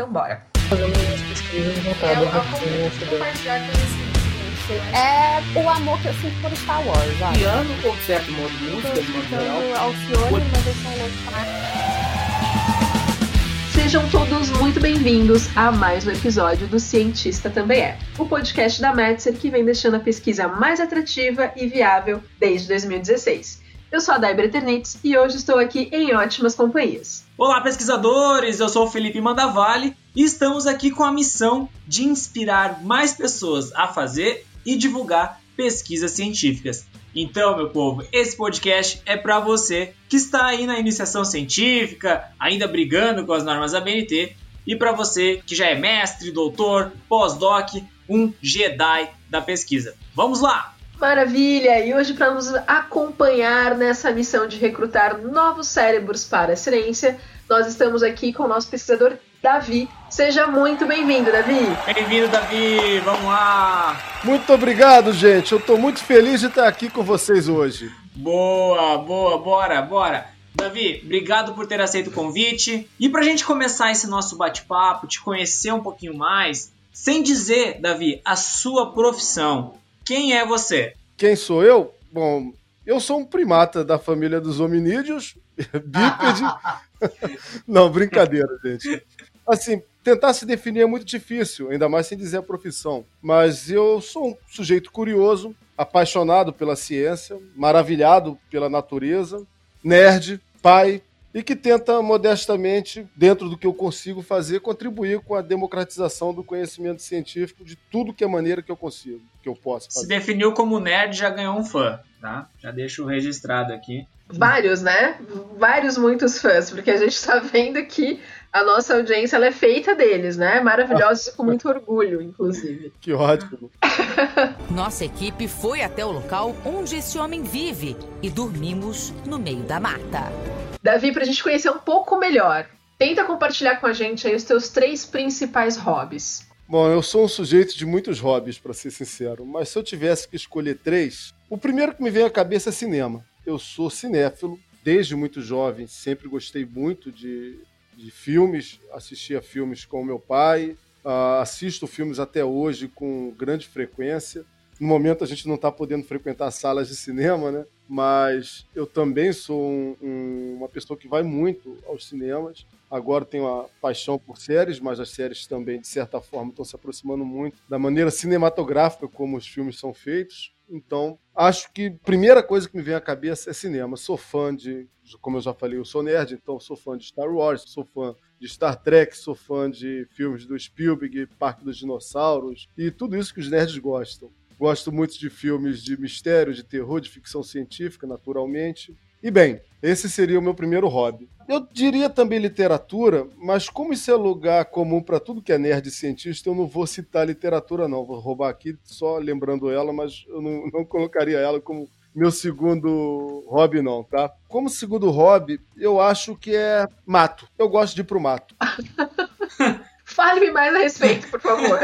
Então bora. É o amor que eu sinto por Star Wars. Piano ou certo modo de música, de modo geral. Alcione, mas eu sou louca. Sejam todos muito bem-vindos a mais um episódio do Cientista Também É, o podcast da Metzer que vem deixando a pesquisa mais atrativa e viável desde 2016. Eu sou a Daiber Eternitz e hoje estou aqui em ótimas companhias. Olá, pesquisadores! Eu sou o Felipe Mandavale e estamos aqui com a missão de inspirar mais pessoas a fazer e divulgar pesquisas científicas. Então, meu povo, esse podcast é para você que está aí na iniciação científica, ainda brigando com as normas da BNT, e para você que já é mestre, doutor, pós-doc, um Jedi da pesquisa. Vamos lá! Maravilha! E hoje, para nos acompanhar nessa missão de recrutar novos cérebros para a ciência, nós estamos aqui com o nosso pesquisador Davi. Seja muito bem-vindo, Davi! Bem-vindo, Davi! Vamos lá! Muito obrigado, gente. Eu estou muito feliz de estar aqui com vocês hoje. Boa, boa, bora, bora! Davi, obrigado por ter aceito o convite. E para a gente começar esse nosso bate-papo, te conhecer um pouquinho mais, sem dizer, Davi, a sua profissão, quem é você? Quem sou eu? Bom, eu sou um primata da família dos hominídeos, bípede. Não, brincadeira, gente. Assim, tentar se definir é muito difícil, ainda mais sem dizer a profissão. Mas eu sou um sujeito curioso, apaixonado pela ciência, maravilhado pela natureza, nerd, pai, e que tenta modestamente, dentro do que eu consigo fazer, contribuir com a democratização do conhecimento científico de tudo que é maneira que eu consigo, que eu possa fazer. Se definiu como nerd, já ganhou um fã, tá? Já deixo registrado aqui. Vários, né? Vários, muitos fãs, porque a gente está vendo que a nossa audiência ela é feita deles, né? Maravilhosos com muito orgulho, inclusive. Que ótimo. Nossa equipe foi até o local onde esse homem vive e dormimos no meio da mata. Davi, para a gente conhecer um pouco melhor, tenta compartilhar com a gente aí os teus três principais hobbies. Bom, eu sou um sujeito de muitos hobbies, para ser sincero, mas se eu tivesse que escolher três, o primeiro que me vem à cabeça é cinema. Eu sou cinéfilo, desde muito jovem, sempre gostei muito de, de filmes, assistia filmes com meu pai, uh, assisto filmes até hoje com grande frequência. No momento a gente não está podendo frequentar salas de cinema, né? Mas eu também sou um, um, uma pessoa que vai muito aos cinemas. Agora tenho a paixão por séries, mas as séries também, de certa forma, estão se aproximando muito da maneira cinematográfica como os filmes são feitos. Então, acho que a primeira coisa que me vem à cabeça é cinema. Sou fã de, como eu já falei, eu sou nerd, então sou fã de Star Wars, sou fã de Star Trek, sou fã de filmes do Spielberg, Parque dos Dinossauros e tudo isso que os nerds gostam. Gosto muito de filmes de mistério, de terror, de ficção científica, naturalmente. E bem, esse seria o meu primeiro hobby. Eu diria também literatura, mas como isso é lugar comum para tudo que é nerd e cientista, eu não vou citar literatura, não. Vou roubar aqui só lembrando ela, mas eu não, não colocaria ela como meu segundo hobby, não, tá? Como segundo hobby, eu acho que é mato. Eu gosto de ir pro mato. Fale-me mais a respeito, por favor.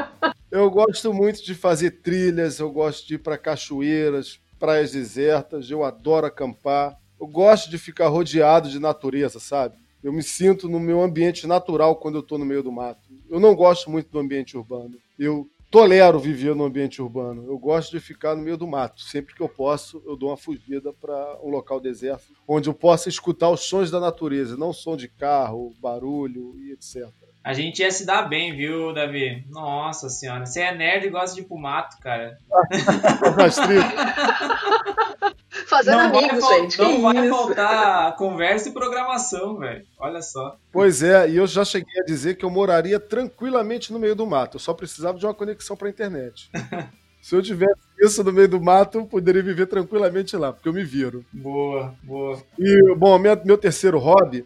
eu gosto muito de fazer trilhas, eu gosto de ir para cachoeiras, praias desertas, eu adoro acampar. Eu gosto de ficar rodeado de natureza, sabe? Eu me sinto no meu ambiente natural quando eu estou no meio do mato. Eu não gosto muito do ambiente urbano. Eu tolero viver no ambiente urbano. Eu gosto de ficar no meio do mato. Sempre que eu posso, eu dou uma fugida para um local deserto, onde eu possa escutar os sons da natureza, não som de carro, barulho e etc. A gente ia se dar bem, viu, Davi? Nossa senhora. Você é nerd e gosta de ir pro mato, cara. Fazendo não amigos, vai, gente. Não vai isso? faltar conversa e programação, velho. Olha só. Pois é, e eu já cheguei a dizer que eu moraria tranquilamente no meio do mato. Eu só precisava de uma conexão pra internet. Se eu tivesse isso no meio do mato, eu poderia viver tranquilamente lá, porque eu me viro. Boa, boa. E, bom, meu, meu terceiro hobby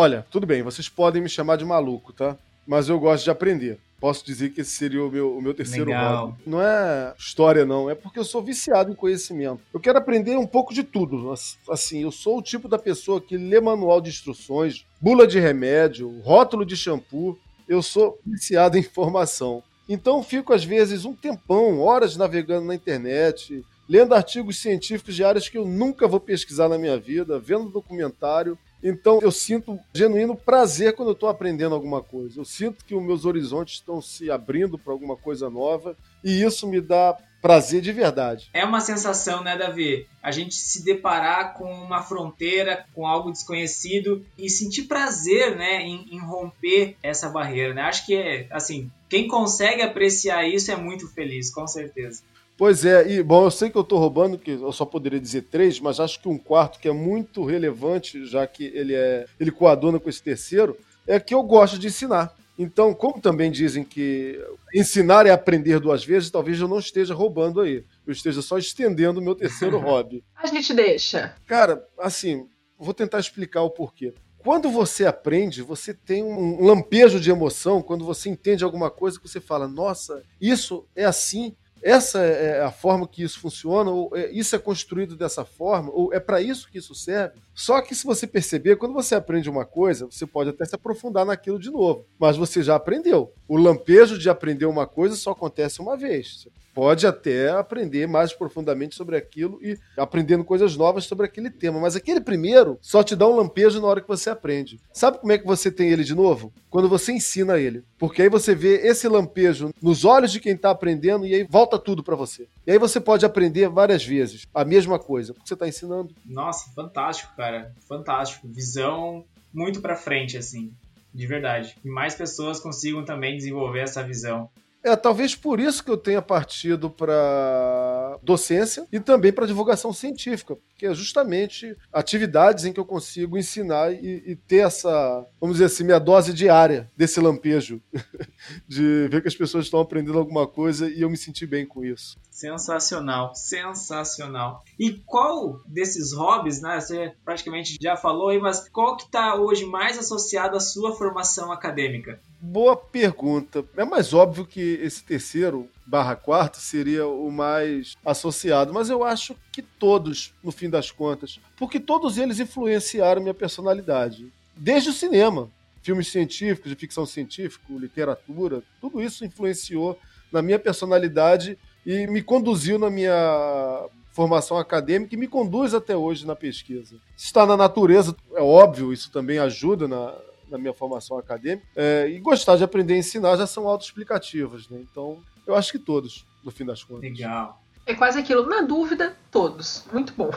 Olha, tudo bem, vocês podem me chamar de maluco, tá? Mas eu gosto de aprender. Posso dizer que esse seria o meu, o meu terceiro Legal. hobby. Não é história, não. É porque eu sou viciado em conhecimento. Eu quero aprender um pouco de tudo. Assim, eu sou o tipo da pessoa que lê manual de instruções, bula de remédio, rótulo de shampoo. Eu sou viciado em informação. Então fico, às vezes, um tempão, horas navegando na internet, lendo artigos científicos de áreas que eu nunca vou pesquisar na minha vida, vendo documentário Então eu sinto genuíno prazer quando eu estou aprendendo alguma coisa. Eu sinto que os meus horizontes estão se abrindo para alguma coisa nova e isso me dá prazer de verdade. É uma sensação, né, Davi? A gente se deparar com uma fronteira, com algo desconhecido e sentir prazer, né, em, em romper essa barreira, né? Acho que é, assim, quem consegue apreciar isso é muito feliz, com certeza. Pois é, e bom, eu sei que eu estou roubando, que eu só poderia dizer três, mas acho que um quarto que é muito relevante, já que ele é ele coaduna com esse terceiro, é que eu gosto de ensinar. Então, como também dizem que ensinar é aprender duas vezes, talvez eu não esteja roubando aí. Eu esteja só estendendo o meu terceiro hobby. A gente deixa. Cara, assim, vou tentar explicar o porquê. Quando você aprende, você tem um lampejo de emoção, quando você entende alguma coisa que você fala, nossa, isso é assim, essa é a forma que isso funciona, ou é, isso é construído dessa forma, ou é para isso que isso serve. Só que se você perceber, quando você aprende uma coisa, você pode até se aprofundar naquilo de novo, mas você já aprendeu. O lampejo de aprender uma coisa só acontece uma vez. Você pode até aprender mais profundamente sobre aquilo e aprendendo coisas novas sobre aquele tema, mas aquele primeiro só te dá um lampejo na hora que você aprende. Sabe como é que você tem ele de novo? Quando você ensina ele. Porque aí você vê esse lampejo nos olhos de quem está aprendendo e aí volta tudo para você. E aí você pode aprender várias vezes a mesma coisa, porque você está ensinando. Nossa, fantástico, cara. Fantástico. Visão muito para frente, assim. De verdade. Que mais pessoas consigam também desenvolver essa visão. É, talvez por isso que eu tenha partido para docência e também para divulgação científica, que é justamente atividades em que eu consigo ensinar e, e, ter essa, vamos dizer assim, minha dose diária desse lampejo, de ver que as pessoas estão aprendendo alguma coisa e eu me sentir bem com isso. Sensacional, sensacional. E qual desses hobbies, né, você praticamente já falou aí, mas qual que está hoje mais associado à sua formação acadêmica? Boa pergunta. É mais óbvio que esse terceiro barra quarto seria o mais associado, mas eu acho que todos, no fim das contas, porque todos eles influenciaram minha personalidade. Desde o cinema, filmes científicos, de ficção científica, literatura, tudo isso influenciou na minha personalidade e me conduziu na minha formação acadêmica e me conduz até hoje na pesquisa. Está na natureza, é óbvio, isso também ajuda na, na minha formação acadêmica. É, e gostar de aprender a ensinar já são autoexplicativas, né? Então, eu acho que todos, no fim das contas. Legal. É quase aquilo, na dúvida, todos. Muito bom.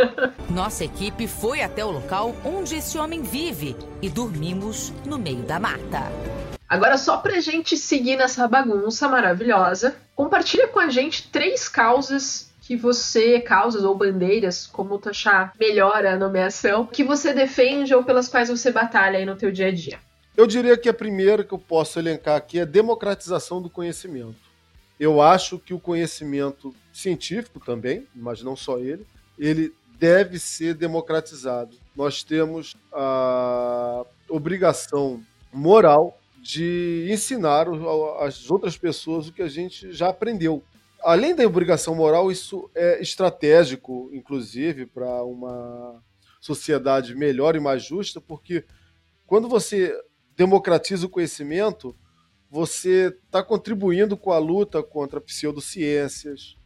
Nossa equipe foi até o local onde esse homem vive e dormimos no meio da mata. Agora, só pra gente seguir nessa bagunça maravilhosa, compartilha com a gente três causas que você, causas ou bandeiras, como tu achar melhor a nomeação, que você defende ou pelas quais você batalha aí no teu dia a dia. Eu diria que a primeira que eu posso elencar aqui é a democratização do conhecimento. Eu acho que o conhecimento científico também, mas não só ele, ele deve ser democratizado. Nós temos a obrigação moral de ensinar as outras pessoas o que a gente já aprendeu. Além da obrigação moral, isso é estratégico, inclusive, para uma sociedade melhor e mais justa, porque quando você democratiza o conhecimento, você está contribuindo com a luta contra pseudociências,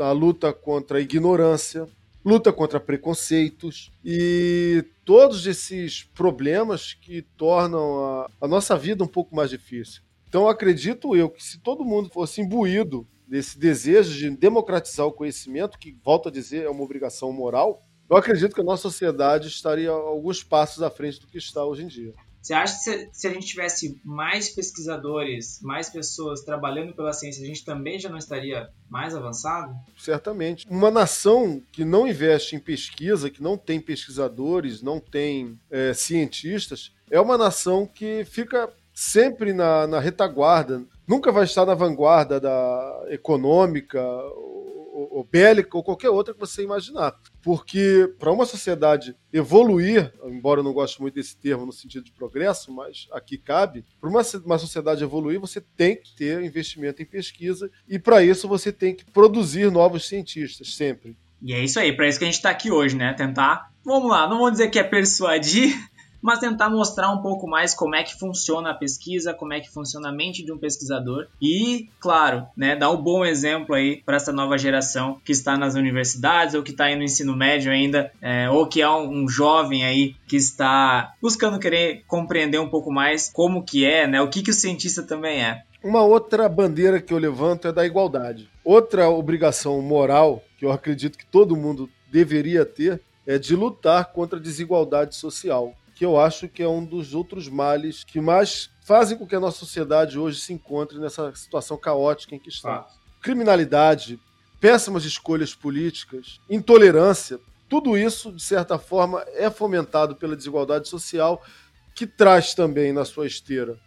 a luta contra a ignorância, luta contra preconceitos e todos esses problemas que tornam a, a nossa vida um pouco mais difícil. Então acredito eu que se todo mundo fosse imbuído desse desejo de democratizar o conhecimento, que volto a dizer é uma obrigação moral, eu acredito que a nossa sociedade estaria alguns passos à frente do que está hoje em dia. Você acha que se, a gente tivesse mais pesquisadores, mais pessoas trabalhando pela ciência, a gente também já não estaria mais avançado? Certamente. Uma nação que não investe em pesquisa, que não tem pesquisadores, não tem é, cientistas, é uma nação que fica sempre na, na retaguarda, nunca vai estar na vanguarda da econômica ou, ou bélica ou qualquer outra que você imaginar. Porque para uma sociedade evoluir, embora eu não goste muito desse termo no sentido de progresso, mas aqui cabe, para uma, uma sociedade evoluir, você tem que ter investimento em pesquisa e para isso você tem que produzir novos cientistas sempre. E é isso aí, para isso que a gente está aqui hoje, né? Tentar, vamos lá, não vou dizer que é persuadir, mas tentar mostrar um pouco mais como é que funciona a pesquisa, como é que funciona a mente de um pesquisador e, claro, né, dar um bom exemplo aí para essa nova geração que está nas universidades ou que está aí no ensino médio ainda, é, ou que é um, um, jovem aí que está buscando querer compreender um pouco mais como que é, né, o que que o cientista também é. Uma outra bandeira que eu levanto é da igualdade. Outra obrigação moral que eu acredito que todo mundo deveria ter é de lutar contra a desigualdade social, que eu acho que é um dos outros males que mais fazem com que a nossa sociedade hoje se encontre nessa situação caótica em que está. Ah. Criminalidade, péssimas escolhas políticas, intolerância, tudo isso, de certa forma, é fomentado pela desigualdade social, que traz também na sua esteira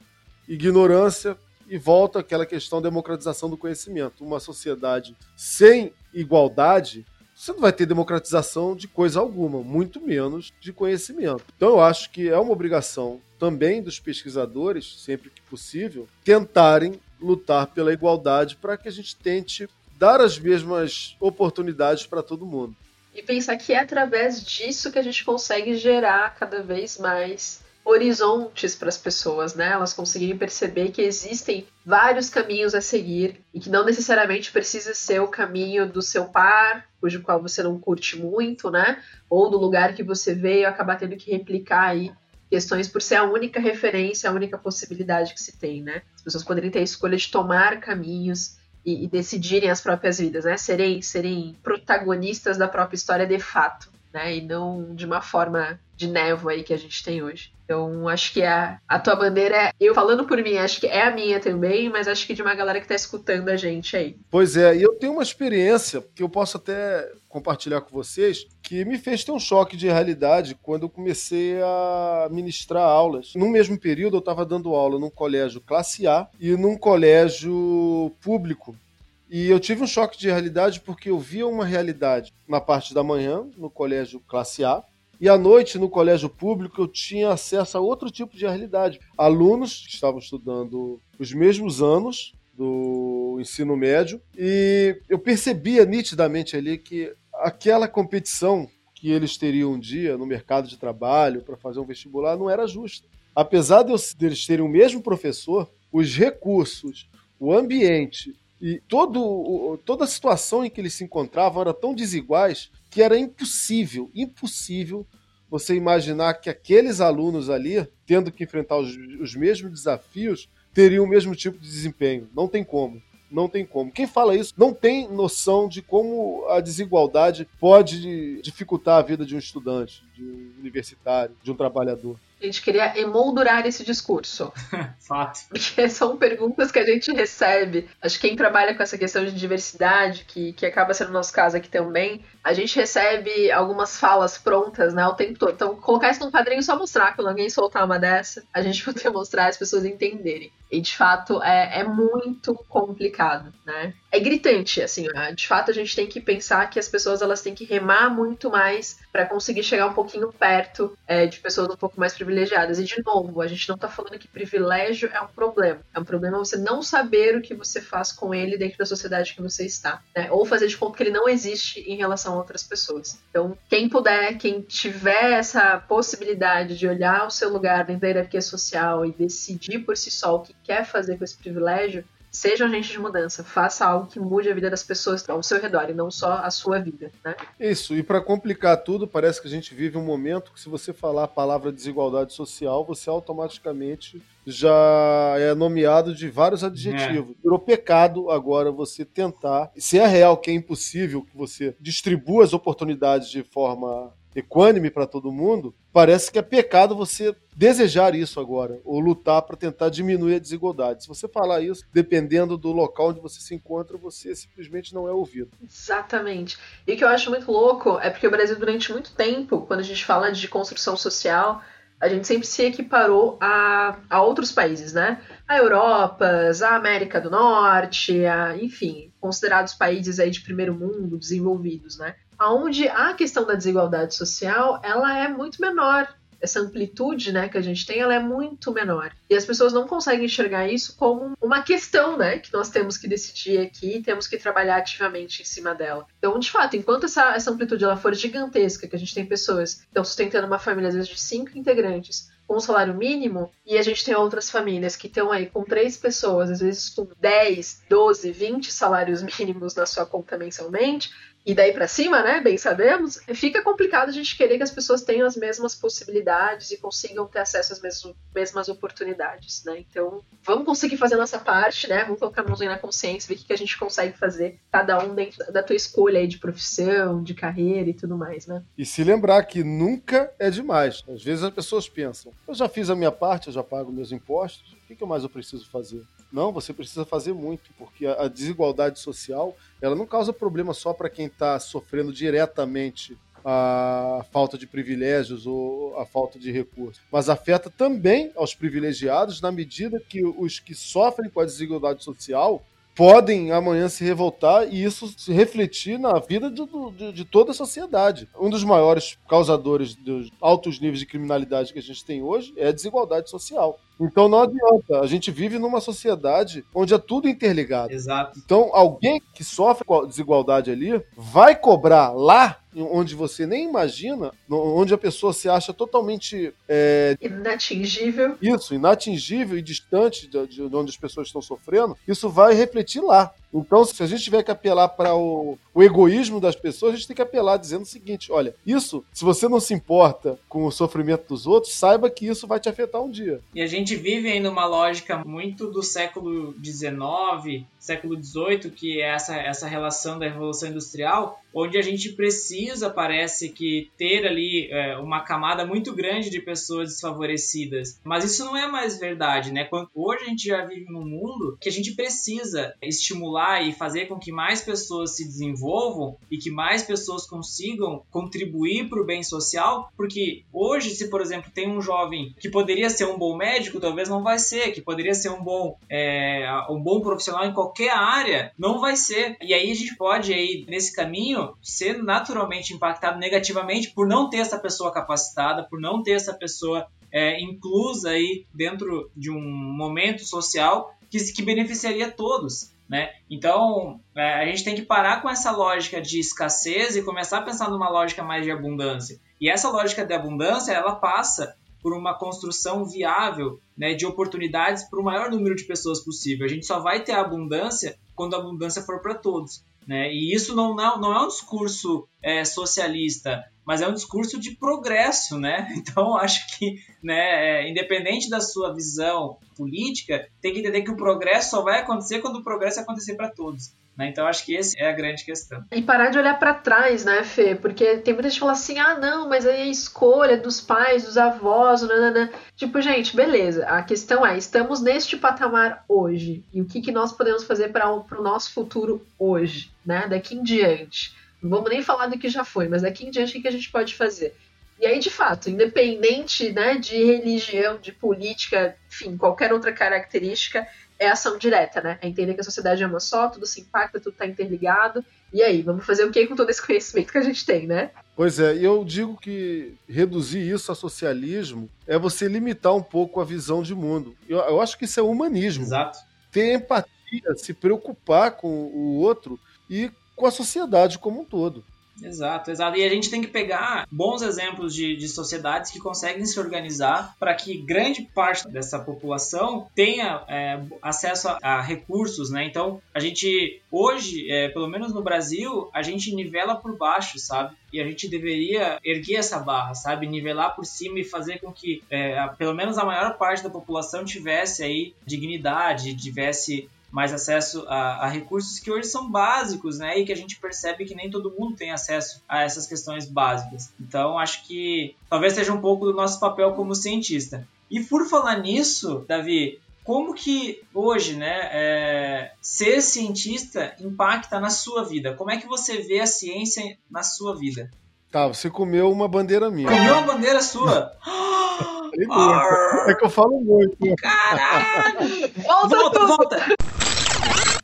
ignorância e volta àquela questão da democratização do conhecimento. Uma sociedade sem igualdade você não vai ter democratização de coisa alguma, muito menos de conhecimento. Então eu acho que é uma obrigação também dos pesquisadores, sempre que possível, tentarem lutar pela igualdade para que a gente tente dar as mesmas oportunidades para todo mundo. E pensar que é através disso que a gente consegue gerar cada vez mais horizontes para as pessoas, né? Elas conseguirem perceber que existem vários caminhos a seguir e que não necessariamente precisa ser o caminho do seu par, cujo qual você não curte muito, né? Ou do lugar que você veio acabar tendo que replicar aí questões por ser a única referência, a única possibilidade que se tem, né? As pessoas poderem ter a escolha de tomar caminhos e, e decidirem as próprias vidas, né? Serem, serem protagonistas da própria história de fato, né? E não de uma forma de névoa aí que a gente tem hoje. Então, acho que a, a tua bandeira é. Eu falando por mim, acho que é a minha também, mas acho que de uma galera que tá escutando a gente aí. Pois é, e eu tenho uma experiência que eu posso até compartilhar com vocês, que me fez ter um choque de realidade quando eu comecei a ministrar aulas. No mesmo período, eu estava dando aula num colégio classe A e num colégio público. E eu tive um choque de realidade porque eu via uma realidade na parte da manhã, no colégio classe A, e à noite, no colégio público, eu tinha acesso a outro tipo de realidade. Alunos que estavam estudando os mesmos anos do ensino médio, e eu percebia nitidamente ali que aquela competição que eles teriam um dia no mercado de trabalho para fazer um vestibular não era justa. Apesar de eles terem o mesmo professor, os recursos, o ambiente e todo, toda a situação em que eles se encontravam era tão desiguais que era impossível, impossível você imaginar que aqueles alunos ali, tendo que enfrentar os, os mesmos desafios, teriam o mesmo tipo de desempenho. Não tem como. Não tem como. Quem fala isso não tem noção de como a desigualdade pode dificultar a vida de um estudante, de um universitário, de um trabalhador. A gente queria emoldurar esse discurso. Fato. Porque são perguntas que a gente recebe. Acho que quem trabalha com essa questão de diversidade, que, que acaba sendo o nosso caso aqui também, a gente recebe algumas falas prontas, né, o tempo todo. Então, colocar isso num quadrinho só mostrar, quando alguém soltar uma dessa, a gente poder mostrar as pessoas entenderem. E de fato é, é muito complicado, né? É gritante, assim, né? de fato a gente tem que pensar que as pessoas elas têm que remar muito mais para conseguir chegar um pouquinho perto é, de pessoas um pouco mais privilegiadas. E de novo, a gente não tá falando que privilégio é um problema. É um problema você não saber o que você faz com ele dentro da sociedade que você está, né? Ou fazer de conta que ele não existe em relação a outras pessoas. Então, quem puder, quem tiver essa possibilidade de olhar o seu lugar dentro da hierarquia social e decidir por si só o que quer fazer com esse privilégio, seja um agente de mudança, faça algo que mude a vida das pessoas ao seu redor e não só a sua vida, né? Isso, e para complicar tudo, parece que a gente vive um momento que se você falar a palavra desigualdade social, você automaticamente já é nomeado de vários adjetivos. É. Virou pecado agora você tentar, se é real que é impossível que você distribua as oportunidades de forma equânime para todo mundo, parece que é pecado você desejar isso agora, ou lutar para tentar diminuir a desigualdade. Se você falar isso, dependendo do local onde você se encontra, você simplesmente não é ouvido. Exatamente. E o que eu acho muito louco é porque o Brasil, durante muito tempo, quando a gente fala de construção social, a gente sempre se equiparou a, a outros países, né? A Europa, a América do Norte, a, enfim, considerados países aí de primeiro mundo, desenvolvidos, né? Onde a questão da desigualdade social ela é muito menor essa amplitude, né, que a gente tem, ela é muito menor. E as pessoas não conseguem enxergar isso como uma questão, né, que nós temos que decidir aqui, temos que trabalhar ativamente em cima dela. Então, de fato, enquanto essa, essa amplitude ela for gigantesca, que a gente tem pessoas que estão sustentando uma família às vezes de cinco integrantes, com o salário mínimo, e a gente tem outras famílias que estão aí com três pessoas, às vezes com 10, 12, 20 salários mínimos na sua conta mensalmente, e daí para cima, né, bem sabemos, fica complicado a gente querer que as pessoas tenham as mesmas possibilidades e consigam ter acesso às mesmas, mesmas oportunidades, né? Então, vamos conseguir fazer a nossa parte, né? Vamos colocar a mãozinha na consciência, ver o que a gente consegue fazer, cada um dentro da tua escolha aí de profissão, de carreira e tudo mais, né? E se lembrar que nunca é demais. Às vezes as pessoas pensam, eu já fiz a minha parte, eu já pago meus impostos, o que mais eu preciso fazer? Não, você precisa fazer muito, porque a desigualdade social ela não causa problema só para quem está sofrendo diretamente a falta de privilégios ou a falta de recursos, mas afeta também aos privilegiados na medida que os que sofrem com a desigualdade social podem amanhã se revoltar e isso se refletir na vida de, de, de, toda a sociedade. Um dos maiores causadores dos altos níveis de criminalidade que a gente tem hoje é a desigualdade social. Então não adianta. A gente vive numa sociedade onde é tudo interligado. Exato. Então alguém que sofre com a desigualdade ali vai cobrar lá onde você nem imagina, onde a pessoa se acha totalmente é... inatingível. Isso, inatingível e distante de, de onde as pessoas estão sofrendo, isso vai refletir lá. Então, se a gente tiver que apelar para o, o, egoísmo das pessoas, a gente tem que apelar dizendo o seguinte: olha, isso, se você não se importa com o sofrimento dos outros, saiba que isso vai te afetar um dia. E a gente vive em uma lógica muito do século XIX, século XVIII, que é essa, essa relação da Revolução Industrial, onde a gente precisa, parece que, ter ali é, uma camada muito grande de pessoas desfavorecidas. Mas isso não é mais verdade, né? Hoje a gente já vive num mundo que a gente precisa estimular e fazer com que mais pessoas se desenvolvam e que mais pessoas consigam contribuir para o bem social, porque hoje, se por exemplo tem um jovem que poderia ser um bom médico, talvez não vai ser, que poderia ser um bom, é, um bom profissional em qualquer área, não vai ser. E aí a gente pode aí nesse caminho ser naturalmente impactado negativamente por não ter essa pessoa capacitada, por não ter essa pessoa é, inclusa aí dentro de um momento social que, que beneficiaria todos. Né? Então, é, a gente tem que parar com essa lógica de escassez e começar a pensar numa lógica mais de abundância. E essa lógica de abundância, ela passa por uma construção viável né, de oportunidades para o maior número de pessoas possível. A gente só vai ter abundância quando a abundância for para todos. Né? E isso não, não, não é um discurso é, socialista, mas é um discurso de progresso, né? Então acho que, né, é, independente da sua visão política, tem que entender que o progresso só vai acontecer quando o progresso acontecer para todos. Né? Então acho que essa é a grande questão. E parar de olhar para trás, né, Fê? Porque tem muita gente que fala assim: ah, não, mas aí a escolha dos pais, dos avós, nanana. Tipo, gente, beleza. A questão é: estamos neste patamar hoje. E o que, que nós podemos fazer para o nosso futuro hoje, né? Daqui em diante. Não vamos nem falar do que já foi, mas daqui em diante o que a gente pode fazer? E aí, de fato, independente né, de religião, de política, enfim, qualquer outra característica, é ação direta, né? É entender que a sociedade é uma só, tudo se impacta, tudo está interligado. E aí, vamos fazer o que com todo esse conhecimento que a gente tem, né? Pois é, e eu digo que reduzir isso a socialismo é você limitar um pouco a visão de mundo. Eu, eu acho que isso é humanismo. Exato. Ter empatia, se preocupar com o outro e com a sociedade como um todo. Exato, exato. E a gente tem que pegar bons exemplos de, de sociedades que conseguem se organizar para que grande parte dessa população tenha é, acesso a, a, recursos, né? Então, a gente, hoje, é, pelo menos no Brasil, a gente nivela por baixo, sabe? E a gente deveria erguer essa barra, sabe? Nivelar por cima e fazer com que, é, pelo menos a maior parte da população tivesse aí dignidade, tivesse mais acesso a, a, recursos que hoje são básicos, né? E que a gente percebe que nem todo mundo tem acesso a essas questões básicas. Então, acho que talvez seja um pouco do nosso papel como cientista. E por falar nisso, Davi, como que hoje, né, é, ser cientista impacta na sua vida? Como é que você vê a ciência na sua vida? Tá, você comeu uma bandeira minha. Comeu uma bandeira sua? é que eu falo muito. Caralho! volta, volta, volta!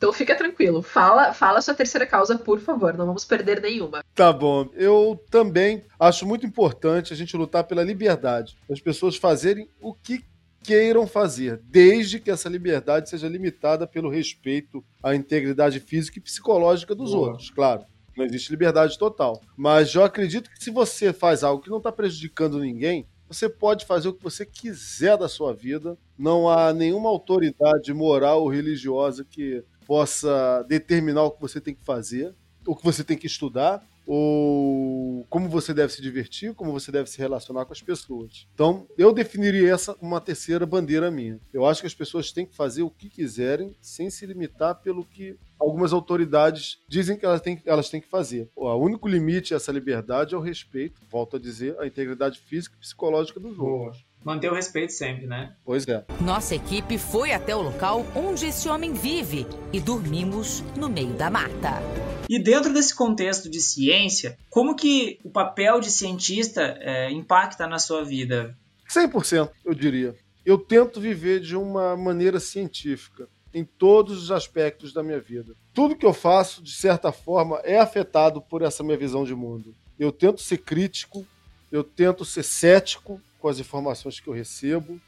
Então fica tranquilo. Fala, fala sua terceira causa, por favor. Não vamos perder nenhuma. Tá bom. Eu também acho muito importante a gente lutar pela liberdade. As pessoas fazerem o que queiram fazer, desde que essa liberdade seja limitada pelo respeito à integridade física e psicológica dos Boa. outros, claro. Não existe liberdade total. Mas eu acredito que se você faz algo que não está prejudicando ninguém, você pode fazer o que você quiser da sua vida. Não há nenhuma autoridade moral ou religiosa que possa determinar o que você tem que fazer, o que você tem que estudar, ou como você deve se divertir, como você deve se relacionar com as pessoas. Então, eu definiria essa uma terceira bandeira minha. Eu acho que as pessoas têm que fazer o que quiserem, sem se limitar pelo que algumas autoridades dizem que elas têm, elas têm que fazer. O único limite a essa liberdade é o respeito, volto a dizer, à integridade física e psicológica dos outros. Manter o respeito sempre, né? Pois é. Nossa equipe foi até o local onde esse homem vive e dormimos no meio da mata. E dentro desse contexto de ciência, como que o papel de cientista é, impacta na sua vida? 100%, eu diria. Eu tento viver de uma maneira científica em todos os aspectos da minha vida. Tudo que eu faço, de certa forma, é afetado por essa minha visão de mundo. Eu tento ser crítico, eu tento ser cético com as informações que eu recebo,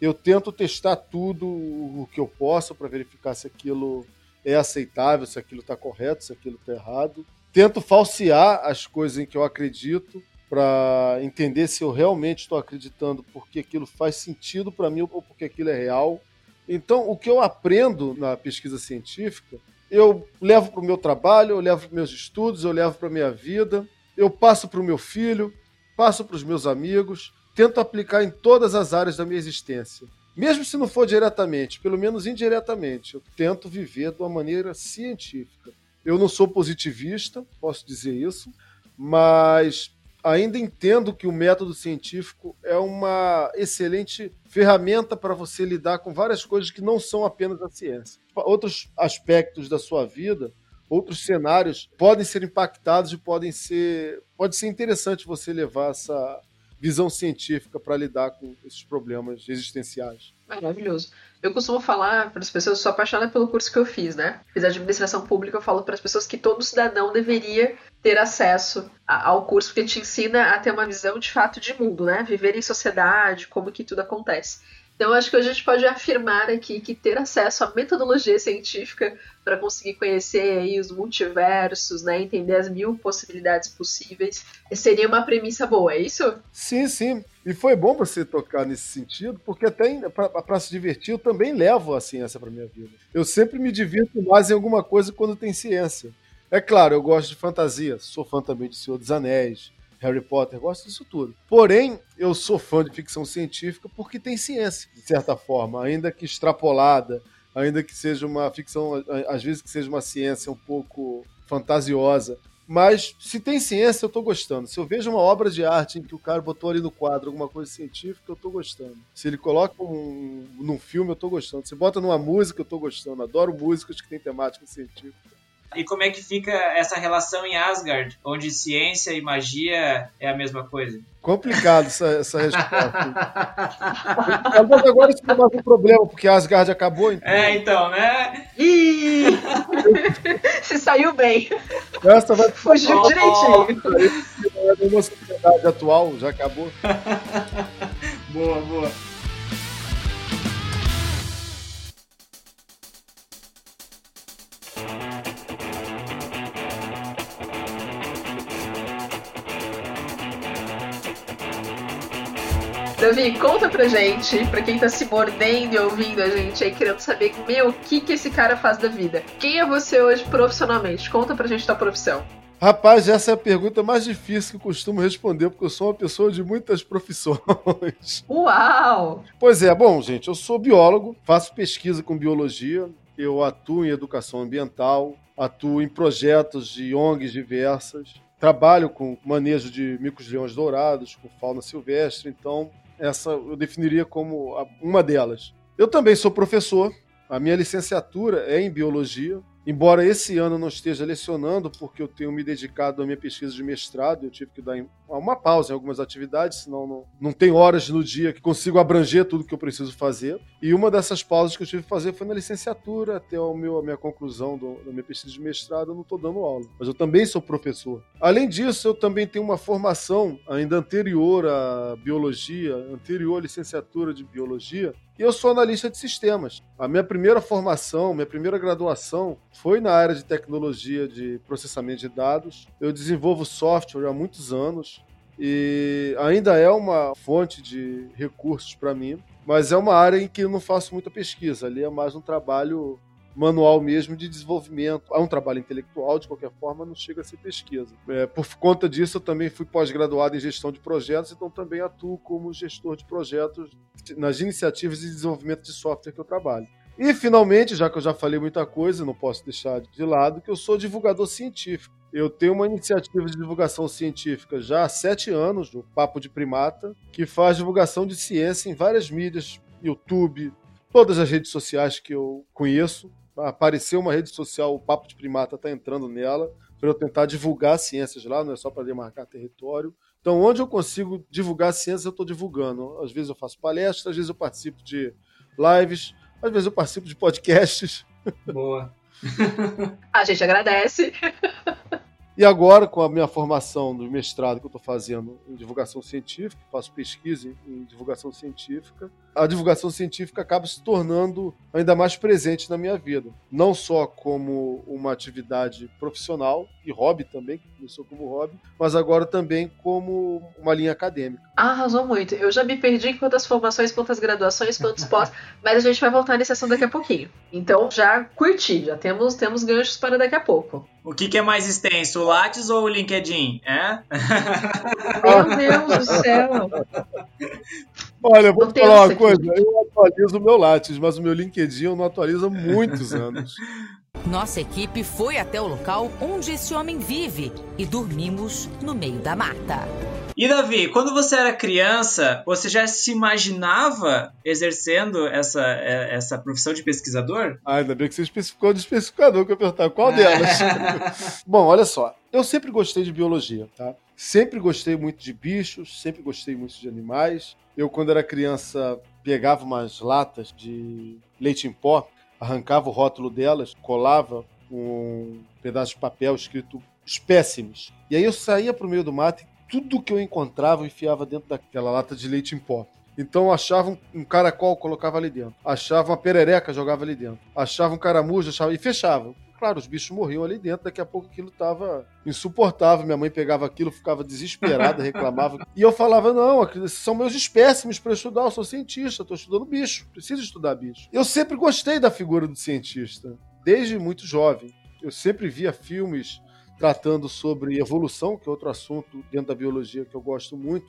eu tento testar tudo o que eu posso para verificar se aquilo é aceitável, se aquilo está correto, se aquilo está errado. Tento falsear as coisas em que eu acredito para entender se eu realmente estou acreditando porque aquilo faz sentido para mim ou porque aquilo é real. Então, o que eu aprendo na pesquisa científica, eu levo para o meu trabalho, eu levo para meus estudos, eu levo para minha vida, eu passo para o meu filho, passo para os meus amigos, tento aplicar em todas as áreas da minha existência. Mesmo se não for diretamente, pelo menos indiretamente, eu tento viver de uma maneira científica. Eu não sou positivista, posso dizer isso, mas ainda entendo que o método científico é uma excelente ferramenta para você lidar com várias coisas que não são apenas a ciência. Outros aspectos da sua vida, outros cenários podem ser impactados e podem ser pode ser interessante você levar essa visão científica para lidar com esses problemas existenciais. Maravilhoso. Eu costumo falar para as pessoas, sou apaixonada pelo curso que eu fiz, né? Fiz administração pública, eu falo para as pessoas que todo cidadão deveria ter acesso ao curso, porque te ensina a ter uma visão de fato de mundo, né? Viver em sociedade, como que tudo acontece. Então, acho que a gente pode afirmar aqui que ter acesso à metodologia científica para conseguir conhecer aí os multiversos, né, entender as mil possibilidades possíveis, seria uma premissa boa, é isso? Sim, sim. E foi bom você tocar nesse sentido, porque até para se divertir eu também levo a ciência para minha vida. Eu sempre me divirto mais em alguma coisa quando tem ciência. É claro, eu gosto de fantasia, sou fã também de Senhor dos Anéis, Harry Potter, gosto disso tudo. Porém, eu sou fã de ficção científica porque tem ciência, de certa forma, ainda que extrapolada, ainda que seja uma ficção, às vezes que seja uma ciência um pouco fantasiosa. Mas se tem ciência, eu estou gostando. Se eu vejo uma obra de arte em que o cara botou ali no quadro alguma coisa científica, eu estou gostando. Se ele coloca um, num filme, eu estou gostando. Se bota numa música, eu estou gostando. Adoro músicas que têm temática científica. E como é que fica essa relação em Asgard, onde ciência e magia é a mesma coisa? Complicado essa, essa resposta. Mas agora isso é mais um problema, porque Asgard acabou. Então. É, então, né? Ih! Se saiu bem. Essa vai Fugiu oh, direitinho. É uma sociedade atual, já acabou. boa, boa. Davi, conta pra gente, pra quem tá se mordendo e ouvindo a gente aí, querendo saber, meu, o que que esse cara faz da vida? Quem é você hoje profissionalmente? Conta pra gente tua profissão. Rapaz, essa é a pergunta mais difícil que eu costumo responder, porque eu sou uma pessoa de muitas profissões. Uau! Pois é, bom, gente, eu sou biólogo, faço pesquisa com biologia, eu atuo em educação ambiental, atuo em projetos de ONGs diversas, trabalho com manejo de micos-leões dourados, com fauna silvestre, então essa eu definiria como uma delas. Eu também sou professor, a minha licenciatura é em biologia, embora esse ano não esteja lecionando, porque eu tenho me dedicado à minha pesquisa de mestrado, eu tive que dar uma pausa em algumas atividades, senão não, não tem horas no dia que consigo abranger tudo que eu preciso fazer. E uma dessas pausas que eu tive que fazer foi na licenciatura, até o meu, a minha conclusão do, da minha pesquisa de mestrado, eu não estou dando aula. Mas eu também sou professor. Além disso, eu também tenho uma formação ainda anterior à biologia, anterior à licenciatura de biologia, e eu sou analista de sistemas. A minha primeira formação, minha primeira graduação foi na área de tecnologia de processamento de dados. Eu desenvolvo software há muitos anos e ainda é uma fonte de recursos para mim, mas é uma área em que eu não faço muita pesquisa. Ali é mais um trabalho manual mesmo de desenvolvimento. É um trabalho intelectual, de qualquer forma, não chega a ser pesquisa. É, por conta disso, eu também fui pós-graduado em gestão de projetos, então também atuo como gestor de projetos nas iniciativas de desenvolvimento de software que eu trabalho. E, finalmente, já que eu já falei muita coisa, não posso deixar de lado, que eu sou divulgador científico. Eu tenho uma iniciativa de divulgação científica já há sete anos, o Papo de Primata, que faz divulgação de ciência em várias mídias, YouTube, todas as redes sociais que eu conheço apareceu uma rede social, o Papo de Primata está entrando nela, para eu tentar divulgar ciências lá, não é só para demarcar território. Então, onde eu consigo divulgar ciências, eu estou divulgando. Às vezes eu faço palestras, às vezes eu participo de lives, às vezes eu participo de podcasts. Boa. A gente agradece. E agora, com a minha formação do mestrado que eu estou fazendo em divulgação científica, faço pesquisa em, divulgação científica, a divulgação científica acaba se tornando ainda mais presente na minha vida. Não só como uma atividade profissional e hobby também, que começou como hobby, mas agora também como uma linha acadêmica. Arrasou muito. Eu já me perdi em quantas formações, quantas graduações, quantos pós, mas a gente vai voltar nesse assunto daqui a pouquinho. Então já curti, já temos, temos ganchos para daqui a pouco. O que, que, é mais extenso, o Lattes ou o LinkedIn? É? Meu Deus do céu! Olha, vou te falar uma coisa. Eu atualizo o meu Lattes, mas o meu LinkedIn eu não atualizo há muitos anos. Nossa equipe foi até o local onde esse homem vive e dormimos no meio da mata. E Davi, quando você era criança, você já se imaginava exercendo essa, é, essa profissão de pesquisador? Ah, ainda bem que você especificou de especificador, que eu perguntar qual delas. Bom, olha só, eu sempre gostei de biologia, tá? Sempre gostei muito de bichos, sempre gostei muito de animais. Eu, quando era criança, pegava umas latas de leite em pó arrancava o rótulo delas, colava um pedaço de papel escrito espécimes. E aí eu saía para o meio do mato e tudo que eu encontrava eu enfiava dentro daquela lata de leite em pó. Então achava um caracol, colocava ali dentro. Achava uma perereca, jogava ali dentro. Achava um caramujo, achava e fechava claro, os bichos morriam ali dentro, daqui a pouco aquilo estava insuportável. Minha mãe pegava aquilo, ficava desesperada, reclamava. e eu falava: não, são meus espécimes para estudar, eu sou cientista, estou estudando bicho, preciso estudar bicho. Eu sempre gostei da figura do cientista, desde muito jovem. Eu sempre via filmes tratando sobre evolução, que é outro assunto dentro da biologia que eu gosto muito.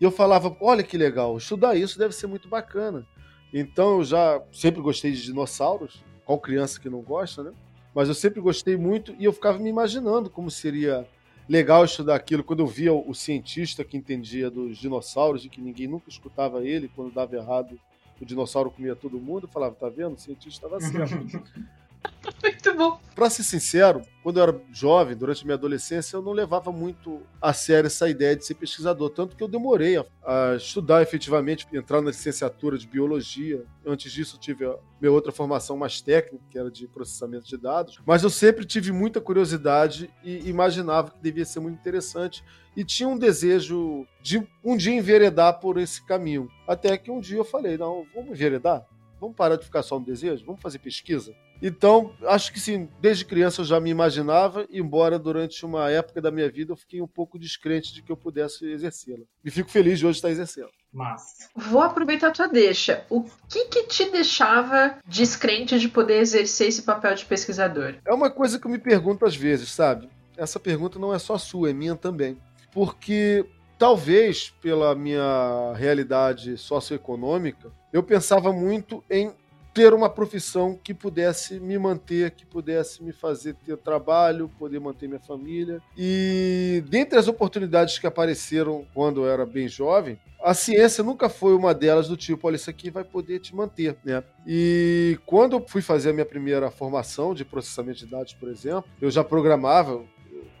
E eu falava: olha que legal, estudar isso deve ser muito bacana. Então eu já sempre gostei de dinossauros. Qual criança que não gosta, né? Mas eu sempre gostei muito e eu ficava me imaginando como seria legal estudar aquilo quando eu via o, cientista que entendia dos dinossauros e que ninguém nunca escutava ele quando dava errado o dinossauro comia todo mundo, eu falava, tá vendo? O cientista estava certo. Muito bom. Pra ser sincero, quando eu era jovem, durante a minha adolescência, eu não levava muito a sério essa ideia de ser pesquisador. Tanto que eu demorei a, a estudar efetivamente, entrar na licenciatura de biologia. Antes disso, eu tive a minha outra formação mais técnica, que era de processamento de dados. Mas eu sempre tive muita curiosidade e imaginava que devia ser muito interessante. E tinha um desejo de um dia enveredar por esse caminho. Até que um dia eu falei: não, vamos enveredar? Vamos parar de ficar só no desejo? Vamos fazer pesquisa? Então, acho que sim, desde criança eu já me imaginava, embora durante uma época da minha vida eu fiquei um pouco descrente de que eu pudesse exercê-la. E fico feliz de hoje estar exercendo. Mas... Vou aproveitar a tua deixa. O que que te deixava descrente de poder exercer esse papel de pesquisador? É uma coisa que eu me pergunto às vezes, sabe? Essa pergunta não é só sua, é minha também. Porque talvez pela minha realidade socioeconômica, eu pensava muito em ter uma profissão que pudesse me manter, que pudesse me fazer ter trabalho, poder manter minha família. E dentre as oportunidades que apareceram quando eu era bem jovem, a ciência nunca foi uma delas do tipo, olha, isso aqui vai poder te manter, né? E quando eu fui fazer a minha primeira formação de processamento de dados, por exemplo, eu já programava,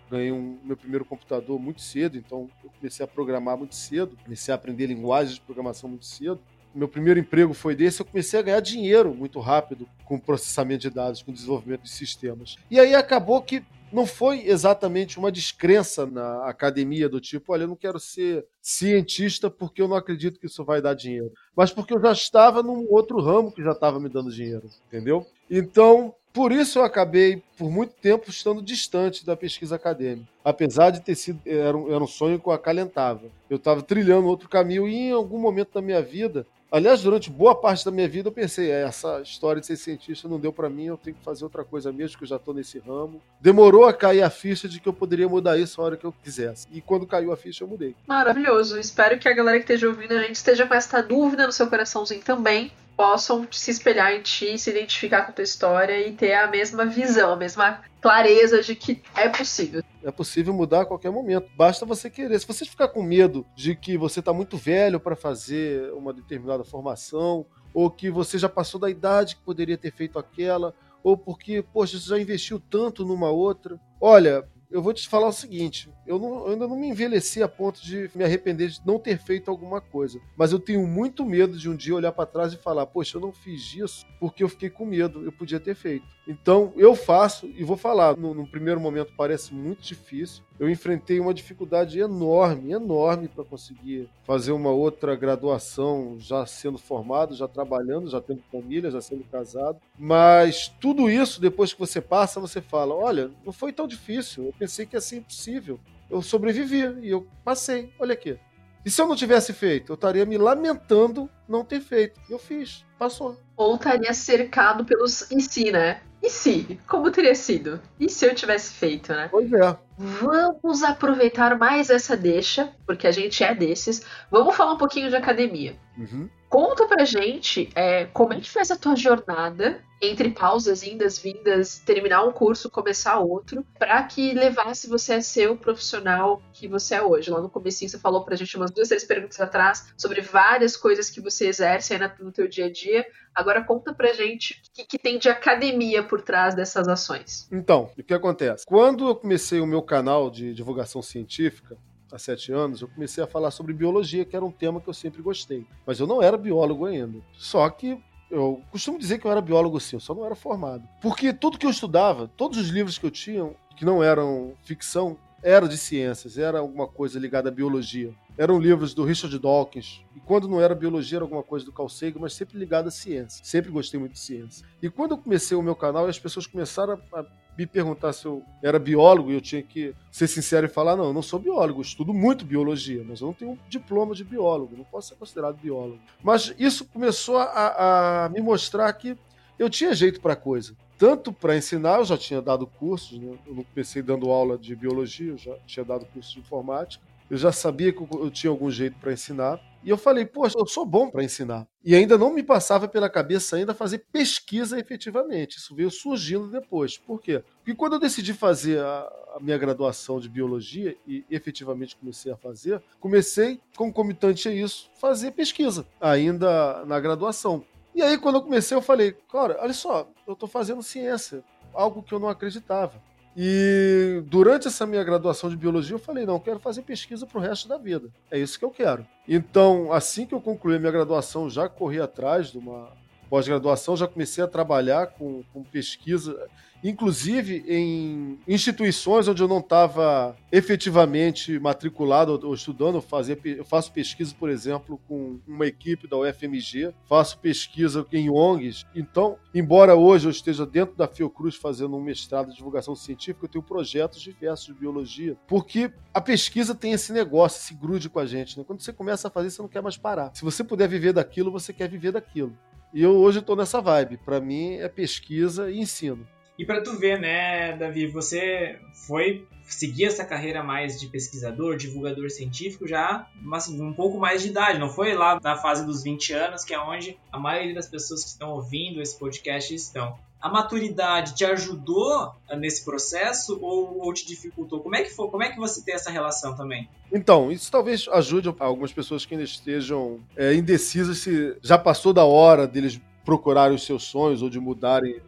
ganhei um, meu primeiro computador muito cedo, então eu comecei a programar muito cedo, comecei a aprender linguagens de programação muito cedo. Meu primeiro emprego foi desse, eu comecei a ganhar dinheiro muito rápido com processamento de dados, com desenvolvimento de sistemas. E aí acabou que não foi exatamente uma descrença na academia do tipo, olha, eu não quero ser cientista porque eu não acredito que isso vai dar dinheiro, mas porque eu já estava num outro ramo que já estava me dando dinheiro, entendeu? Então, por isso eu acabei, por muito tempo, estando distante da pesquisa acadêmica. Apesar de ter sido. Era um, era um sonho que eu acalentava. Eu estava trilhando outro caminho e em algum momento da minha vida Aliás, durante boa parte da minha vida eu pensei, é, essa história de ser cientista não deu para mim, eu tenho que fazer outra coisa mesmo, que eu já tô nesse ramo. Demorou a cair a ficha de que eu poderia mudar isso a hora que eu quisesse. E quando caiu a ficha, eu mudei. Maravilhoso. Espero que a galera que esteja ouvindo a gente esteja com essa dúvida no seu coraçãozinho também possam se espelhar em ti, se identificar com a tua história e ter a mesma visão, a mesma clareza de que é possível. É possível mudar a qualquer momento. Basta você querer. Se você ficar com medo de que você está muito velho para fazer uma determinada formação, ou que você já passou da idade que poderia ter feito aquela, ou porque, poxa, você já investiu tanto numa outra. Olha, eu vou te falar o seguinte: eu, não, eu, ainda não me envelheci a ponto de me arrepender de não ter feito alguma coisa. Mas eu tenho muito medo de um dia olhar para trás e falar: poxa, eu não fiz isso porque eu fiquei com medo, eu podia ter feito. Então eu faço e vou falar. No, no primeiro momento parece muito difícil. Eu enfrentei uma dificuldade enorme, enorme para conseguir fazer uma outra graduação, já sendo formado, já trabalhando, já tendo família, já sendo casado. Mas tudo isso, depois que você passa, você fala: olha, não foi tão difícil. Pensei que ia ser impossível eu sobrevivi e eu passei. Olha aqui. E se eu não tivesse feito, eu estaria me lamentando não ter feito. Eu fiz, passou. Ou estaria cercado pelos e si, né? E se? Como teria sido? E se eu tivesse feito, né? Pois é. Vamos aproveitar mais essa deixa, porque a gente é desses. Vamos falar um pouquinho de academia. Uhum. Conta pra gente é, como é que foi essa tua jornada entre pausas, indas, vindas, terminar um curso, começar outro, para que levasse você a ser o profissional que você é hoje. Lá no começo você falou pra gente umas duas, três perguntas atrás sobre várias coisas que você exerce aí no teu dia a dia. Agora conta pra gente o que, que tem de academia por trás dessas ações. Então, o que acontece? Quando eu comecei o meu canal de divulgação científica, há sete anos, eu comecei a falar sobre biologia, que era um tema que eu sempre gostei. Mas eu não era biólogo ainda. Só que eu costumo dizer que eu era biólogo sim, eu só não era formado. Porque tudo que eu estudava, todos os livros que eu tinha, que não eram ficção, eram de ciências, era alguma coisa ligada à biologia. Eram livros do Richard Dawkins, e quando não era biologia, era alguma coisa do Carl Sagan, mas sempre ligado à ciência. Sempre gostei muito de ciência. E quando eu comecei o meu canal, as pessoas começaram a me perguntar se eu era biólogo e eu tinha que ser sincero e falar: não, eu não sou biólogo, estudo muito biologia, mas eu não tenho um diploma de biólogo, não posso ser considerado biólogo. Mas isso começou a, a me mostrar que eu tinha jeito para coisa. Tanto para ensinar, eu já tinha dado cursos, né? eu não comecei dando aula de biologia, eu já tinha dado curso de informática, eu já sabia que eu tinha algum jeito para ensinar. E eu falei, poxa, eu sou bom para ensinar. E ainda não me passava pela cabeça ainda fazer pesquisa efetivamente. Isso veio surgindo depois. Por quê? Porque quando eu decidi fazer a, minha graduação de biologia e efetivamente comecei a fazer, comecei, concomitante a isso, fazer pesquisa, ainda na graduação. E aí, quando eu comecei, eu falei, cara, olha só, eu estou fazendo ciência, algo que eu não acreditava. E durante essa minha graduação de biologia, eu falei: não, eu quero fazer pesquisa para o resto da vida. É isso que eu quero. Então, assim que eu concluí a minha graduação, já corri atrás de uma pós-graduação, já comecei a trabalhar com, com pesquisa inclusive em instituições onde eu não estava efetivamente matriculado ou estudando, eu, fazia, eu faço pesquisa, por exemplo, com uma equipe da UFMG, faço pesquisa em ONGs. Então, embora hoje eu esteja dentro da Fiocruz fazendo um mestrado de divulgação científica, eu tenho projetos diversos de biologia, porque a pesquisa tem esse negócio, esse grude com a gente. Né? Quando você começa a fazer, você não quer mais parar. Se você puder viver daquilo, você quer viver daquilo. E eu hoje estou nessa vibe. Para mim é pesquisa e ensino. E para tu ver, né, Davi, você foi seguir essa carreira mais de pesquisador, divulgador científico já assim, um pouco mais de idade, não foi lá na fase dos 20 anos, que é onde a maioria das pessoas que estão ouvindo esse podcast estão. A maturidade te ajudou nesse processo ou, ou te dificultou? Como é que foi? Como é que você tem essa relação também? Então, isso talvez ajude algumas pessoas que ainda estejam é, indecisas se já passou da hora deles procurarem os seus sonhos ou de mudarem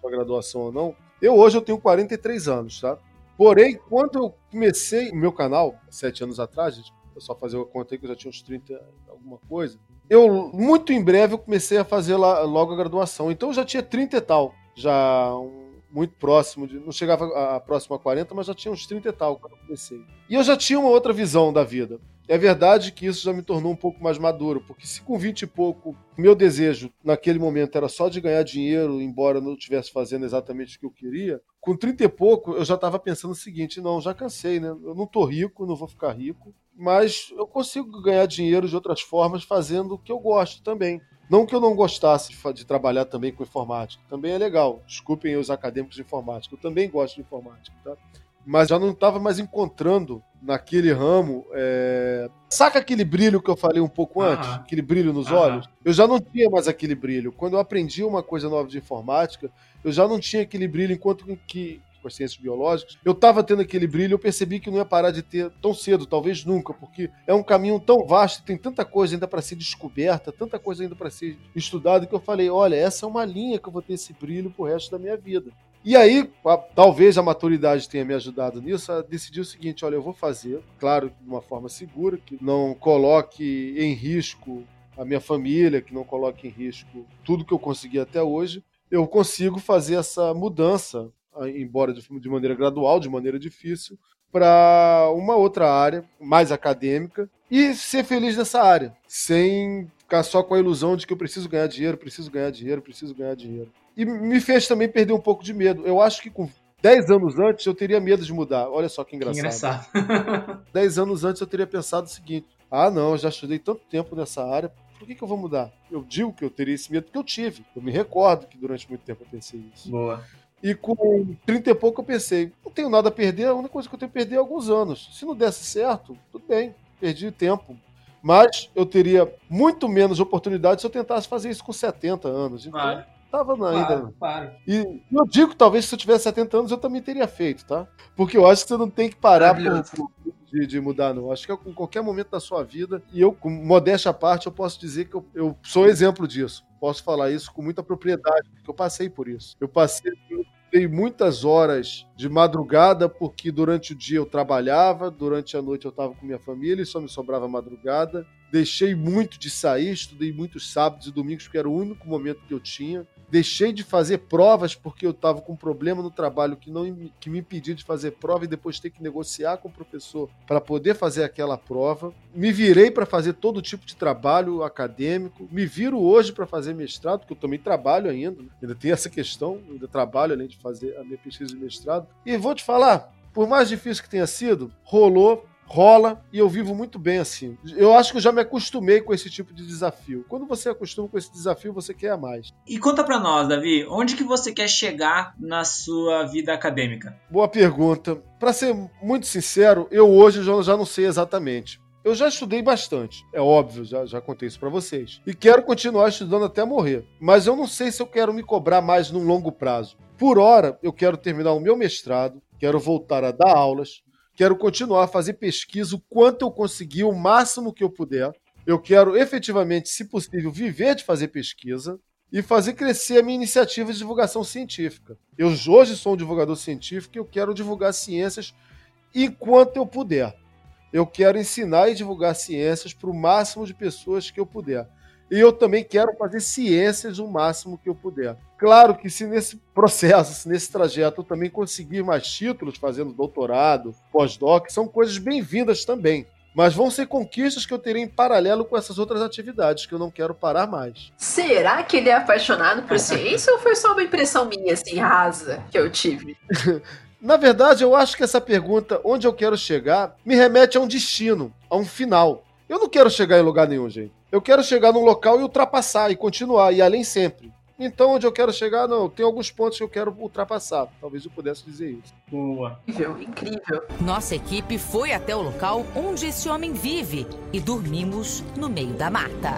sua graduação ou não. Eu hoje eu tenho 43 anos, tá? Porém, quando eu comecei meu canal, sete anos atrás, gente, só fazer uma conta aí que eu já tinha uns 30 alguma coisa, eu, muito em breve, eu comecei a fazer lá, logo a graduação. Então eu já tinha 30 e tal, já muito próximo, de, não chegava a, a próximo a 40, mas já tinha uns 30 e tal quando eu comecei. E eu já tinha uma outra visão da vida. É verdade que isso já me tornou um pouco mais maduro, porque se com 20 e pouco meu desejo naquele momento era só de ganhar dinheiro, embora não estivesse fazendo exatamente o que eu queria, com 30 e pouco eu já estava pensando o seguinte: não, já cansei, né? Eu não tô rico, não vou ficar rico, mas eu consigo ganhar dinheiro de outras formas fazendo o que eu gosto também. Não que eu não gostasse de trabalhar também com informática, também é legal. Desculpem os acadêmicos de informática, eu também gosto de informática, tá? mas já não estava mais encontrando naquele ramo. É... Saca aquele brilho que eu falei um pouco antes? Aquele brilho nos olhos? Eu já não tinha mais aquele brilho. Quando eu aprendi uma coisa nova de informática, eu já não tinha aquele brilho enquanto que com as ciências biológicas, eu estava tendo aquele brilho, eu percebi que não ia parar de ter tão cedo, talvez nunca, porque é um caminho tão vasto, tem tanta coisa ainda para ser descoberta, tanta coisa ainda para ser estudada, que eu falei, olha, essa é uma linha que eu vou ter esse brilho pro resto da minha vida. E aí, a, talvez a maturidade tenha me ajudado nisso, a decidir o seguinte: olha, eu vou fazer, claro, de uma forma segura, que não coloque em risco a minha família, que não coloque em risco tudo que eu consegui até hoje. Eu consigo fazer essa mudança, embora de, de maneira gradual, de maneira difícil, para uma outra área mais acadêmica e ser feliz nessa área, sem ficar só com a ilusão de que eu preciso ganhar dinheiro, preciso ganhar dinheiro, preciso ganhar dinheiro e me fez também perder um pouco de medo. Eu acho que com 10 anos antes eu teria medo de mudar. Olha só que engraçado. Que engraçado. 10 anos antes eu teria pensado o seguinte: ah, não, eu já estudei tanto tempo nessa área, por que, que eu vou mudar? Eu digo que eu teria esse medo porque eu tive. Eu me recordo que durante muito tempo eu pensei isso. Boa. E com 30 e pouco eu pensei, não tenho nada a perder, a única coisa que eu tenho a perder é alguns anos. Se não desse certo, tudo bem, perdi tempo. Mas eu teria muito menos oportunidade se eu tentasse fazer isso com 70 anos. Então. Tava ainda. Claro, claro. E eu digo que talvez se eu tivesse 70 anos eu também teria feito, tá? Porque eu acho que você não tem que parar por, por, de, de, mudar, não. Acho que é em qualquer momento da sua vida, e eu, com modéstia à parte, eu posso dizer que eu, eu sou exemplo disso. Posso falar isso com muita propriedade, porque eu passei por isso. Eu passei Dei muitas horas de madrugada, porque durante o dia eu trabalhava, durante a noite eu estava com minha família e só me sobrava madrugada. Deixei muito de sair, estudei muitos sábados e domingos, porque era o único momento que eu tinha. Deixei de fazer provas porque eu estava com um problema no trabalho que, não, que me impedia de fazer prova e depois ter que negociar com o professor para poder fazer aquela prova. Me virei para fazer todo tipo de trabalho acadêmico. Me viro hoje para fazer mestrado, porque eu também trabalho ainda. Né? Ainda tem essa questão, ainda trabalho além de fazer a minha pesquisa de mestrado. E vou te falar, por mais difícil que tenha sido, rolou rola e eu vivo muito bem assim. Eu acho que eu já me acostumei com esse tipo de desafio. Quando você acostuma com esse desafio, você quer mais. E conta para nós, Davi, onde que você quer chegar na sua vida acadêmica? Boa pergunta. Para ser muito sincero, eu hoje já, já não sei exatamente. Eu já estudei bastante, é óbvio, já, já contei isso para vocês. E quero continuar estudando até morrer. Mas eu não sei se eu quero me cobrar mais num longo prazo. Por hora, eu quero terminar o meu mestrado, quero voltar a dar aulas, Quero continuar a fazer pesquisa o quanto eu conseguir, o máximo que eu puder. Eu quero efetivamente, se possível, viver de fazer pesquisa e fazer crescer a minha iniciativa de divulgação científica. Eu hoje sou um divulgador científico e eu quero divulgar ciências enquanto eu puder. Eu quero ensinar e divulgar ciências para o máximo de pessoas que eu puder. E eu também quero fazer ciências o máximo que eu puder. Claro que se nesse processo, se nesse trajeto eu também conseguir mais títulos fazendo doutorado, pós-doc, são coisas bem-vindas também. Mas vão ser conquistas que eu terei em paralelo com essas outras atividades que eu não quero parar mais. Será que ele é apaixonado por ciência ou foi só uma impressão minha, assim, rasa, que eu tive? Na verdade, eu acho que essa pergunta, onde eu quero chegar, me remete a um destino, a um final. Eu não quero chegar em lugar nenhum, gente. Eu quero chegar num local e ultrapassar e continuar, e além sempre. Então, onde eu quero chegar, não, tem alguns pontos que eu quero ultrapassar. Talvez eu pudesse dizer isso. Boa. Incrível, incrível. Nossa equipe foi até o local onde esse homem vive e dormimos no meio da mata.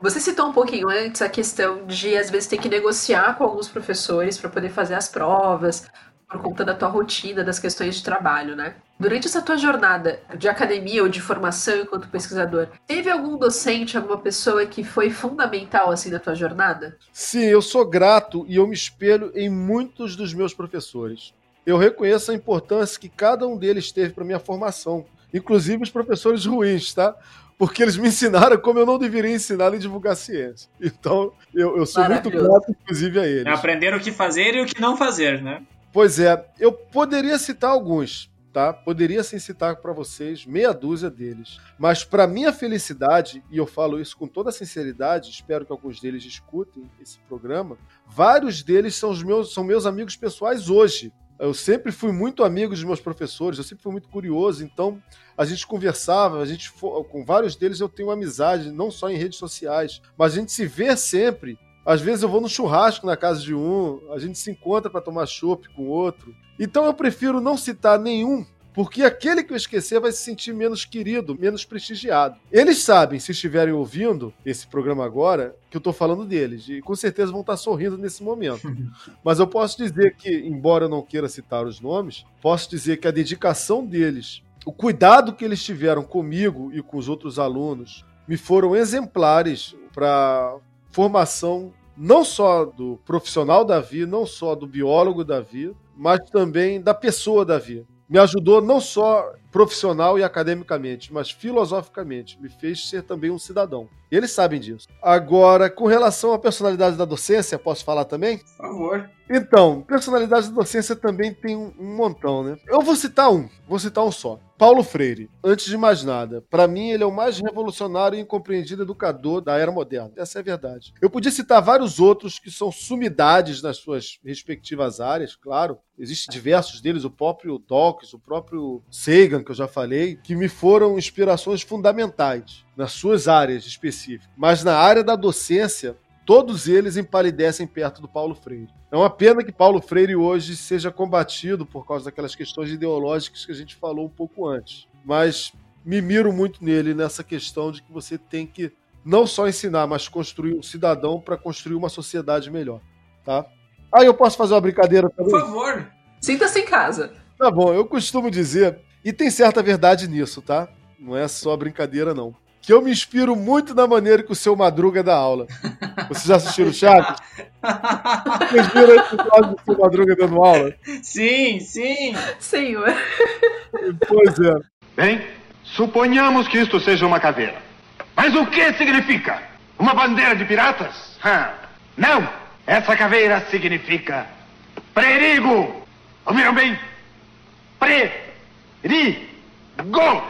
Você citou um pouquinho antes a questão de, às vezes, ter que negociar com alguns professores para poder fazer as provas, por conta da tua rotina, das questões de trabalho, né? Durante essa tua jornada de academia ou de formação enquanto pesquisador, teve algum docente, alguma pessoa que foi fundamental assim na tua jornada? Sim, eu sou grato e eu me espelho em muitos dos meus professores. eu reconheço a importância que cada um deles teve para minha formação, inclusive os professores ruins, tá? Porque eles me ensinaram como eu não deveria ensinar e divulgar ciência. Então, eu, eu sou muito grato, inclusive, a eles. Aprenderam o que fazer e o que não fazer, né? Pois é, eu poderia citar alguns, tá? Poderia sim citar para vocês meia dúzia deles. Mas para minha felicidade, e eu falo isso com toda sinceridade, espero que alguns deles escutem esse programa, vários deles são os meus são meus amigos pessoais hoje. Eu sempre fui muito amigo dos meus professores, eu sempre fui muito curioso, então a gente conversava, a gente com vários deles eu tenho amizade, não só em redes sociais, mas a gente se vê sempre às vezes eu vou no churrasco na casa de um, a gente se encontra para tomar chopp com outro. Então eu prefiro não citar nenhum, porque aquele que eu esquecer vai se sentir menos querido, menos prestigiado. Eles sabem, se estiverem ouvindo esse programa agora, que eu estou falando deles, e com certeza vão estar sorrindo nesse momento. Mas eu posso dizer que, embora eu não queira citar os nomes, posso dizer que a dedicação deles, o cuidado que eles tiveram comigo e com os outros alunos, me foram exemplares para formação não só do profissional Davi, não só do biólogo Davi, mas também da pessoa Davi. Me ajudou não só profissional e academicamente, mas filosoficamente. Me fez ser também um cidadão. E eles sabem disso. Agora, com relação à personalidade da docência, posso falar também? Por favor. Então, personalidade da docência também tem um, um montão, né? Eu vou citar um, vou citar um só. Paulo Freire, antes de mais nada, para mim ele é o mais revolucionário e incompreendido educador da era moderna. Essa é a verdade. Eu podia citar vários outros que são sumidades nas suas respectivas áreas, claro. Existem diversos deles, o próprio Dawkins, o próprio Sagan, que eu já falei, que me foram inspirações fundamentais nas suas áreas específicas. Mas na área da docência, todos eles empalidecem perto do Paulo Freire. É uma pena que Paulo Freire hoje seja combatido por causa daquelas questões ideológicas que a gente falou um pouco antes. Mas me miro muito nele nessa questão de que você tem que não só ensinar, mas construir um cidadão para construir uma sociedade melhor, tá? Ah, eu posso fazer uma brincadeira também? Por favor. Sinta-se em casa. Tá bom, eu costumo dizer, e tem certa verdade nisso, tá? Não é só brincadeira, não que eu me inspiro muito na maneira que o seu Madruga dá aula. Vocês já assistiram o Chaves? Vocês viram esse episódio do seu Madruga dando aula? Sim, sim. Senhor. Pois é. Bem, suponhamos que isto seja uma caveira. Mas o que significa? Uma bandeira de piratas? Não! Essa caveira significa perigo! Ouviram bem? Perigo! Ready? Go!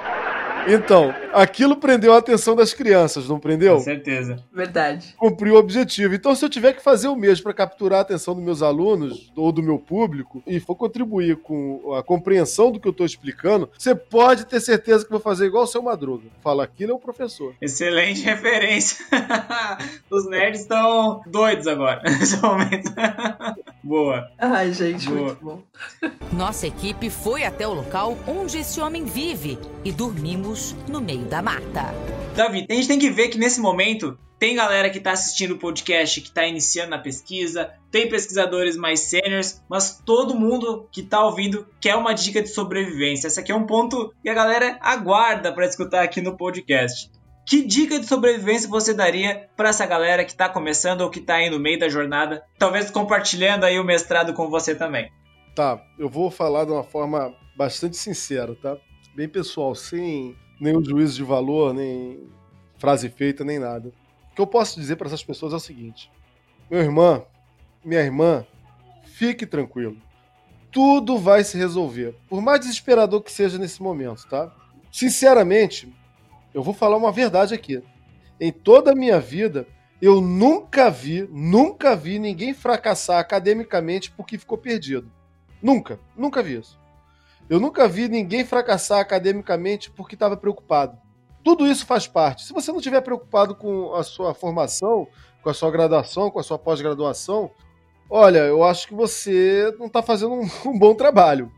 Então, aquilo prendeu a atenção das crianças, não prendeu? Com certeza. Verdade. Cumpriu o objetivo. Então, se eu tiver que fazer o mesmo para capturar a atenção dos meus alunos ou do meu público e for contribuir com a compreensão do que eu estou explicando, você pode ter certeza que vou fazer igual o seu Madruga. Fala, aquilo é o professor. Excelente referência. Os nerds estão doidos agora, nesse momento. Boa. Ai, gente, Boa. muito bom. Nossa equipe foi até o local onde esse homem vive e dormimos no meio da mata. Davi, a gente tem que ver que nesse momento tem galera que está assistindo o podcast, que está iniciando na pesquisa, tem pesquisadores mais seniors, mas todo mundo que está ouvindo quer uma dica de sobrevivência. Esse aqui é um ponto que a galera aguarda para escutar aqui no podcast. Que dica de sobrevivência você daria para essa galera que está começando ou que está aí no meio da jornada, talvez compartilhando aí o mestrado com você também? Tá, eu vou falar de uma forma bastante sincera, tá? bem pessoal, sem nenhum juízo de valor, nem frase feita, nem nada. O que eu posso dizer para essas pessoas é o seguinte: meu irmão, minha irmã, fique tranquilo. Tudo vai se resolver. Por mais desesperador que seja nesse momento, tá? Sinceramente, eu vou falar uma verdade aqui. Em toda a minha vida, eu nunca vi, nunca vi ninguém fracassar academicamente porque ficou perdido. Nunca, nunca vi isso. Eu nunca vi ninguém fracassar academicamente porque estava preocupado. Tudo isso faz parte. Se você não estiver preocupado com a sua formação, com a sua graduação, com a sua pós-graduação, olha, eu acho que você não está fazendo um, um, bom trabalho.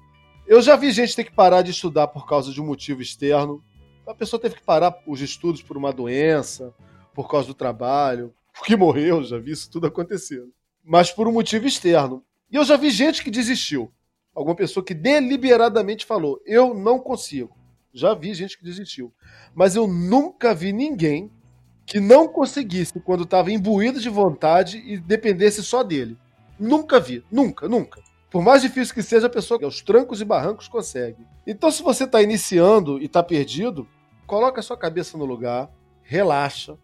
Eu já vi gente ter que parar de estudar por causa de um motivo externo. A pessoa teve que parar os estudos por uma doença, por causa do trabalho, porque morreu, já vi isso tudo acontecendo. Mas por um motivo externo. E eu já vi gente que desistiu alguma pessoa que deliberadamente falou: Eu não consigo. Já vi gente que desistiu. Mas eu nunca vi ninguém que não conseguisse quando estava imbuído de vontade e dependesse só dele. Nunca vi. Nunca, nunca. Por mais difícil que seja, a pessoa, aos trancos e barrancos, consegue. Então, se você está iniciando e está perdido, coloca a sua cabeça no lugar, relaxa.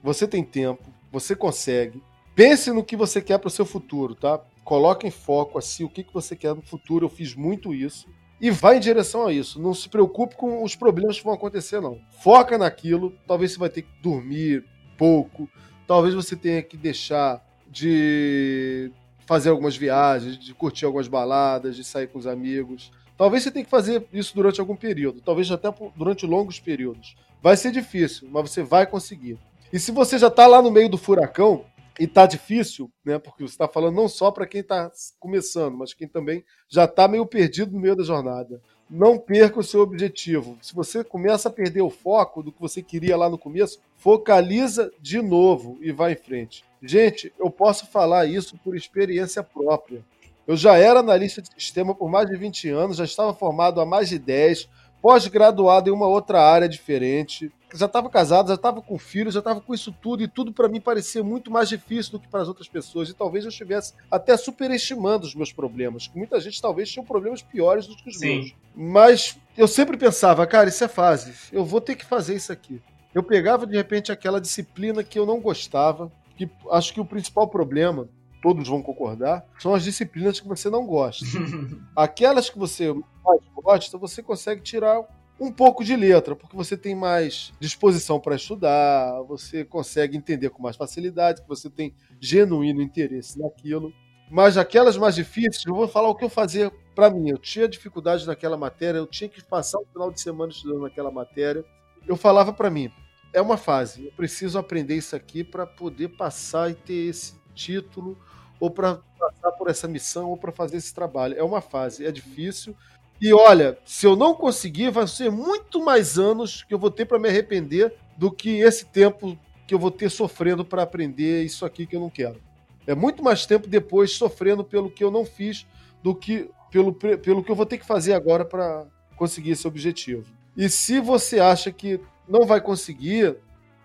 Você tem tempo, você consegue. Pense no que você quer para o seu futuro, tá? Coloque em foco assim o que, que você quer no futuro. Eu fiz muito isso. E vai em direção a isso. Não se preocupe com os problemas que vão acontecer, não. Foca naquilo. Talvez você vai ter que dormir pouco. Talvez você tenha que deixar de fazer algumas viagens, de curtir algumas baladas, de sair com os amigos. Talvez você tenha que fazer isso durante algum período, talvez até durante longos períodos. Vai ser difícil, mas você vai conseguir. E se você já está lá no meio do furacão e está difícil, né? Porque você está falando não só para quem está começando, mas quem também já está meio perdido no meio da jornada. Não perca o seu objetivo. Se você começa a perder o foco do que você queria lá no começo, focaliza de novo e vai em frente. Gente, eu posso falar isso por experiência própria. Eu já era analista de sistema por mais de 20 anos, já estava formado há mais de 10, pós-graduado em uma outra área diferente, já estava casado, já estava com filhos, já estava com isso tudo, e tudo para mim parecia muito mais difícil do que para as outras pessoas. E talvez eu estivesse até superestimando os meus problemas. Muita gente talvez tinha problemas piores do que os Sim. meus. Mas eu sempre pensava, cara, isso é fase, eu vou ter que fazer isso aqui. Eu pegava de repente aquela disciplina que eu não gostava, que acho que o principal problema, todos vão concordar, são as disciplinas que você não gosta. Aquelas que você mais gosta, você consegue tirar um pouco de letra, porque você tem mais disposição para estudar, você consegue entender com mais facilidade, você tem genuíno interesse naquilo. Mas aquelas mais difíceis, eu vou falar o que eu fazia para mim. Eu tinha dificuldade naquela matéria, eu tinha que passar o final de semana estudando naquela matéria. Eu falava para mim, é uma fase. Eu preciso aprender isso aqui para poder passar e ter esse título, ou para passar por essa missão, ou para fazer esse trabalho. É uma fase, é difícil. E olha, se eu não conseguir, vai ser muito mais anos que eu vou ter para me arrepender do que esse tempo que eu vou ter sofrendo para aprender isso aqui que eu não quero. É muito mais tempo depois sofrendo pelo que eu não fiz do que pelo, pelo que eu vou ter que fazer agora para conseguir esse objetivo. E se você acha que não vai conseguir,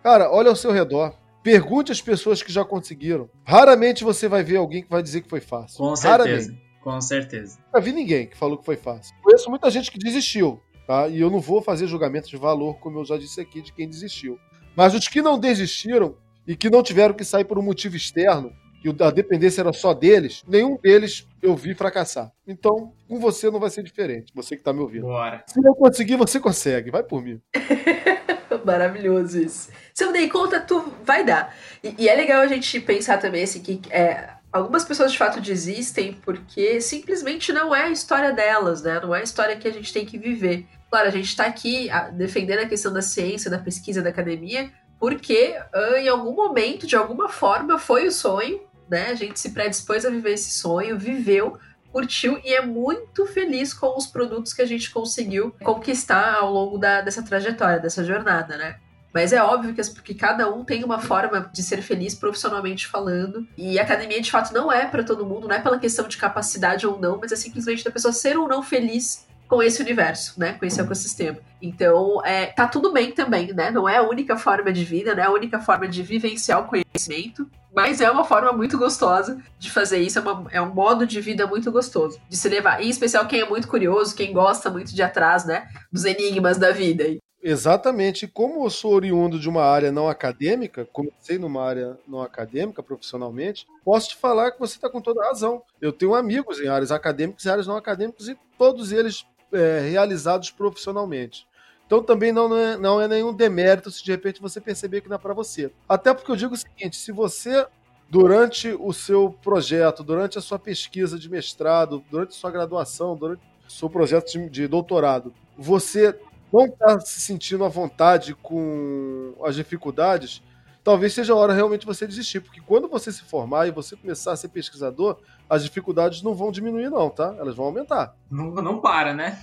cara, olha ao seu redor. Pergunte às pessoas que já conseguiram. Raramente você vai ver alguém que vai dizer que foi fácil. Com certeza. Raramente. Com certeza. Nunca vi ninguém que falou que foi fácil. Conheço muita gente que desistiu, tá? E eu não vou fazer julgamento de valor, como eu já disse aqui, de quem desistiu. Mas os que não desistiram e que não tiveram que sair por um motivo externo, que a dependência era só deles, nenhum deles eu vi fracassar. Então, com você não vai ser diferente, você que tá me ouvindo. Bora. Se não conseguir, você consegue, vai por mim. Maravilhoso isso. Se eu dei conta, tu vai dar. E, e, é legal a gente pensar também assim que é, algumas pessoas de fato desistem porque simplesmente não é a história delas, né? Não é a história que a gente tem que viver. Claro, a gente está aqui defendendo a questão da ciência, da pesquisa, da academia, porque uh, em algum momento, de alguma forma, foi o sonho, né? A gente se predispôs a viver esse sonho, viveu, curtiu e é muito feliz com os produtos que a gente conseguiu conquistar ao longo da, dessa trajetória, dessa jornada, né? Mas é óbvio que, que cada um tem uma forma de ser feliz profissionalmente falando. E a academia, de fato, não é para todo mundo, não é pela questão de capacidade ou não, mas é simplesmente da pessoa ser ou não feliz com esse universo, né? Com esse ecossistema. Então, é, tá tudo bem também, né? Não é a única forma de vida, não é a única forma de vivenciar o conhecimento, mas é uma forma muito gostosa de fazer isso, é, uma, é um modo de vida muito gostoso de se levar. Em especial quem é muito curioso, quem gosta muito de atrás, né? Dos enigmas da vida. Exatamente. Como eu sou oriundo de uma área não acadêmica, comecei numa área não acadêmica profissionalmente, posso te falar que você está com toda razão. Eu tenho amigos em áreas acadêmicas e áreas não acadêmicas e todos eles é, realizados profissionalmente. Então também não é, não é nenhum demérito se de repente você perceber que não é para você. Até porque eu digo o seguinte: se você, durante o seu projeto, durante a sua pesquisa de mestrado, durante a sua graduação, durante o seu projeto de, de doutorado, você não está se sentindo à vontade com as dificuldades, talvez seja a hora realmente você desistir. Porque quando você se formar e você começar a ser pesquisador, as dificuldades não vão diminuir, não, tá? Elas vão aumentar. Não, não para, né?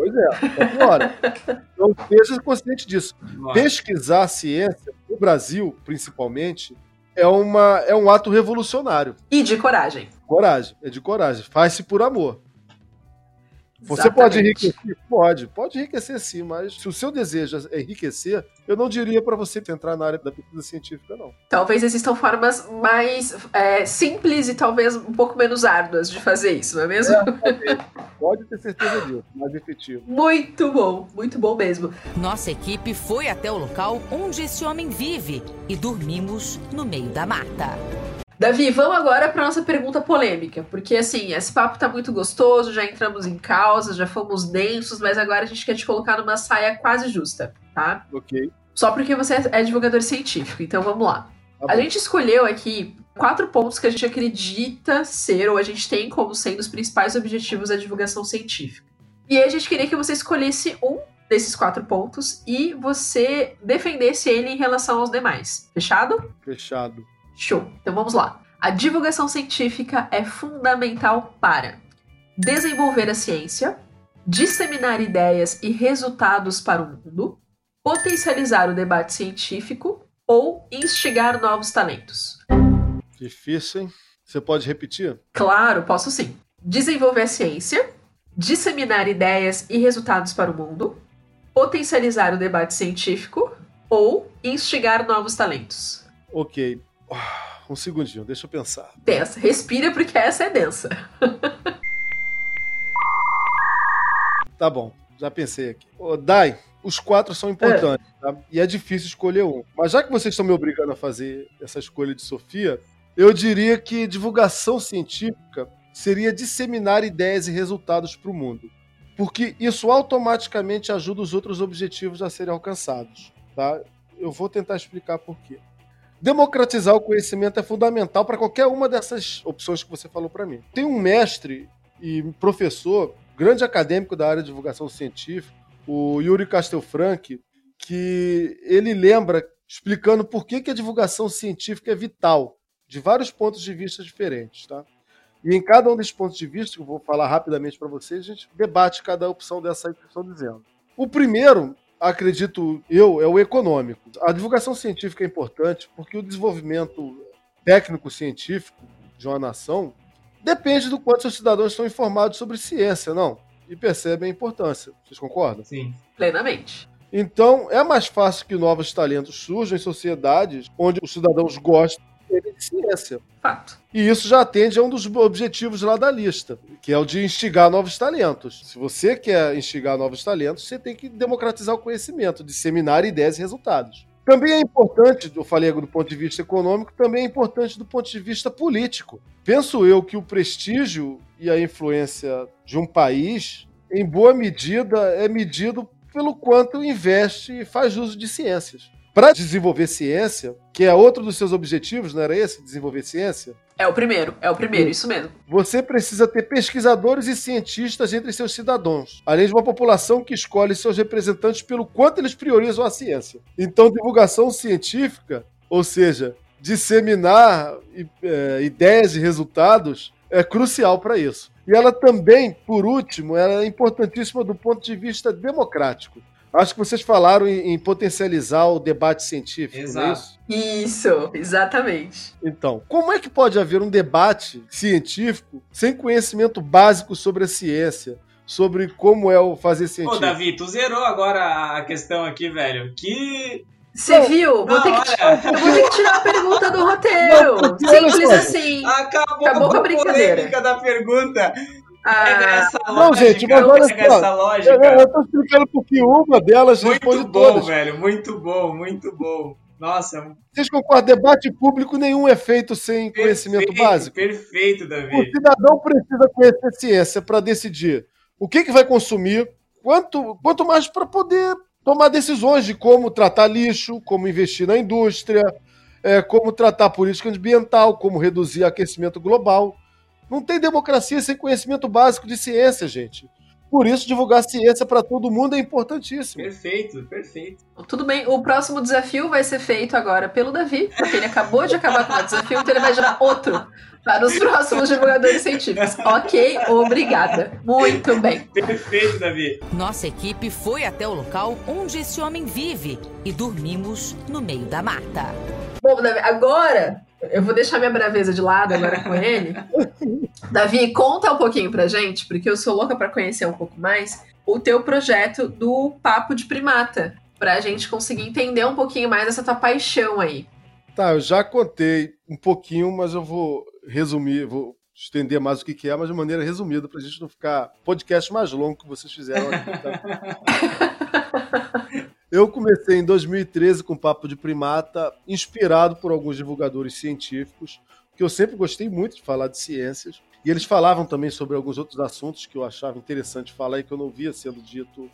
Pois é, agora. Então esteja consciente disso. Nossa. Pesquisar ciência, no Brasil, principalmente, é, uma, é um ato revolucionário. E de coragem. Coragem, é de coragem. Faz-se por amor. Você Exatamente. pode enriquecer? Pode, pode enriquecer sim, mas se o seu desejo é enriquecer, eu não diria para você entrar na área da pesquisa científica, não. Talvez existam formas mais é, simples e talvez um pouco menos árduas de fazer isso, não é mesmo? Pode ter certeza disso, mais efetivo. Muito bom, muito bom mesmo. Nossa equipe foi até o local onde esse homem vive e dormimos no meio da mata. Davi, vamos agora para nossa pergunta polêmica, porque assim, esse papo tá muito gostoso, já entramos em causas, já fomos densos, mas agora a gente quer te colocar numa saia quase justa, tá? Ok. Só porque você é divulgador científico, então vamos lá. Tá A gente escolheu aqui quatro pontos que a gente acredita ser, ou a gente tem como sendo os principais objetivos da divulgação científica. E aí a gente queria que você escolhesse um desses quatro pontos e você defendesse ele em relação aos demais. Fechado? Fechado. Show. Então vamos lá. A divulgação científica é fundamental para desenvolver a ciência, disseminar ideias e resultados para o mundo, potencializar o debate científico ou instigar novos talentos. Difícil, hein? Você pode repetir? Claro, posso sim. Desenvolver a ciência, disseminar ideias e resultados para o mundo, potencializar o debate científico ou instigar novos talentos. Ok. Um segundinho, deixa eu pensar. Densa. Respira porque essa é densa. Tá bom, já pensei aqui. Ô, Dai, os quatro são importantes, tá? E é difícil escolher um. Mas já que vocês estão me obrigando a fazer essa escolha de Sofia, eu diria que divulgação científica seria disseminar ideias e resultados para o mundo. Porque isso automaticamente ajuda os outros objetivos a serem alcançados, tá? Eu vou tentar explicar por quê. Democratizar o conhecimento é fundamental para qualquer uma dessas opções que você falou para mim. Tem um mestre e professor, grande acadêmico da área de divulgação científica, o Yuri Castelfranc, que ele lembra explicando por que, que a divulgação científica é vital, de vários pontos de vista diferentes, tá? E em cada um desses pontos de vista, que eu vou falar rapidamente para vocês, a gente debate cada opção dessa que estão dizendo. O primeiro, acredito eu, é o econômico. A divulgação científica é importante porque o desenvolvimento técnico-científico de uma nação depende do quanto seus cidadãos estão informados sobre ciência, não? E percebem a importância. Vocês concordam? Sim. Plenamente. Então, é mais fácil que novos talentos surjam em sociedades onde os cidadãos gostam de ciência. Fato. E isso já atende a um dos objetivos lá da lista, que é o de instigar novos talentos. Se você quer instigar novos talentos, você tem que democratizar o conhecimento, disseminar ideias e resultados. Também é importante, eu falei do ponto de vista econômico, também é importante do ponto de vista político. Penso eu que o prestígio e a influência de um país, em boa medida, é medido pelo quanto investe e faz uso de ciências. Para desenvolver ciência, que é outro dos seus objetivos, não era esse? Desenvolver ciência? É o primeiro, é o primeiro, isso mesmo. Você precisa ter pesquisadores e cientistas entre seus cidadãos, além de uma população que escolhe seus representantes pelo quanto eles priorizam a ciência. Então, divulgação científica, ou seja, disseminar é, ideias e resultados, é crucial para isso. E ela também, por último, ela é importantíssima do ponto de vista democrático. Acho que vocês falaram em, em potencializar o debate científico, não é Exato. isso? Isso, exatamente. Então, como é que pode haver um debate científico sem conhecimento básico sobre a ciência, sobre como é o fazer Ô, científico? Davi, tu zerou agora a questão aqui, velho. Que. Você viu? Vou não, ter tirar, vou ter que tirar a pergunta do roteiro. Simples assim. Acabou, Acabou com a a brincadeira. polêmica da pergunta. Ah, Não, gente, mas olha só. Eu, eu tô explicando porque uma delas responde Muito bom, todas. velho. Muito bom, muito bom. Nossa, Vocês concordam? Debate público nenhum é feito sem conhecimento perfeito, básico. Perfeito, O Davi. cidadão precisa conhecer ciência para decidir o que, que vai consumir, quanto, quanto mais para poder tomar decisões de como tratar lixo, como investir na indústria, é, como tratar política ambiental, como reduzir aquecimento global. Não tem democracia sem conhecimento básico de ciência, gente. Por isso, divulgar ciência para todo mundo é importantíssimo. Perfeito, perfeito. Tudo bem, o próximo desafio vai ser feito agora pelo Davi, porque ele acabou de acabar com o desafio, então ele vai gerar outro para os próximos divulgadores científicos. Ok, obrigada. Muito bem. Perfeito, Davi. Nossa equipe foi até o local onde esse homem vive e dormimos no meio da mata. Bom, Davi, agora eu vou deixar minha braveza de lado agora com ele. Davi, conta um pouquinho pra gente, porque eu sou louca para conhecer um pouco mais o teu projeto do Papo de Primata, pra gente conseguir entender um pouquinho mais essa tua paixão aí. Tá, eu já contei um pouquinho, mas eu vou resumir, vou estender mais o que, que é, mas de maneira resumida, para a gente não ficar podcast mais longo que vocês fizeram aqui. Tá? Eu comecei em 2013 com Papo de Primata, inspirado por alguns divulgadores científicos, que eu sempre gostei muito de falar de ciências. E eles falavam também sobre alguns outros assuntos que eu achava interessante falar e que eu não via sendo dito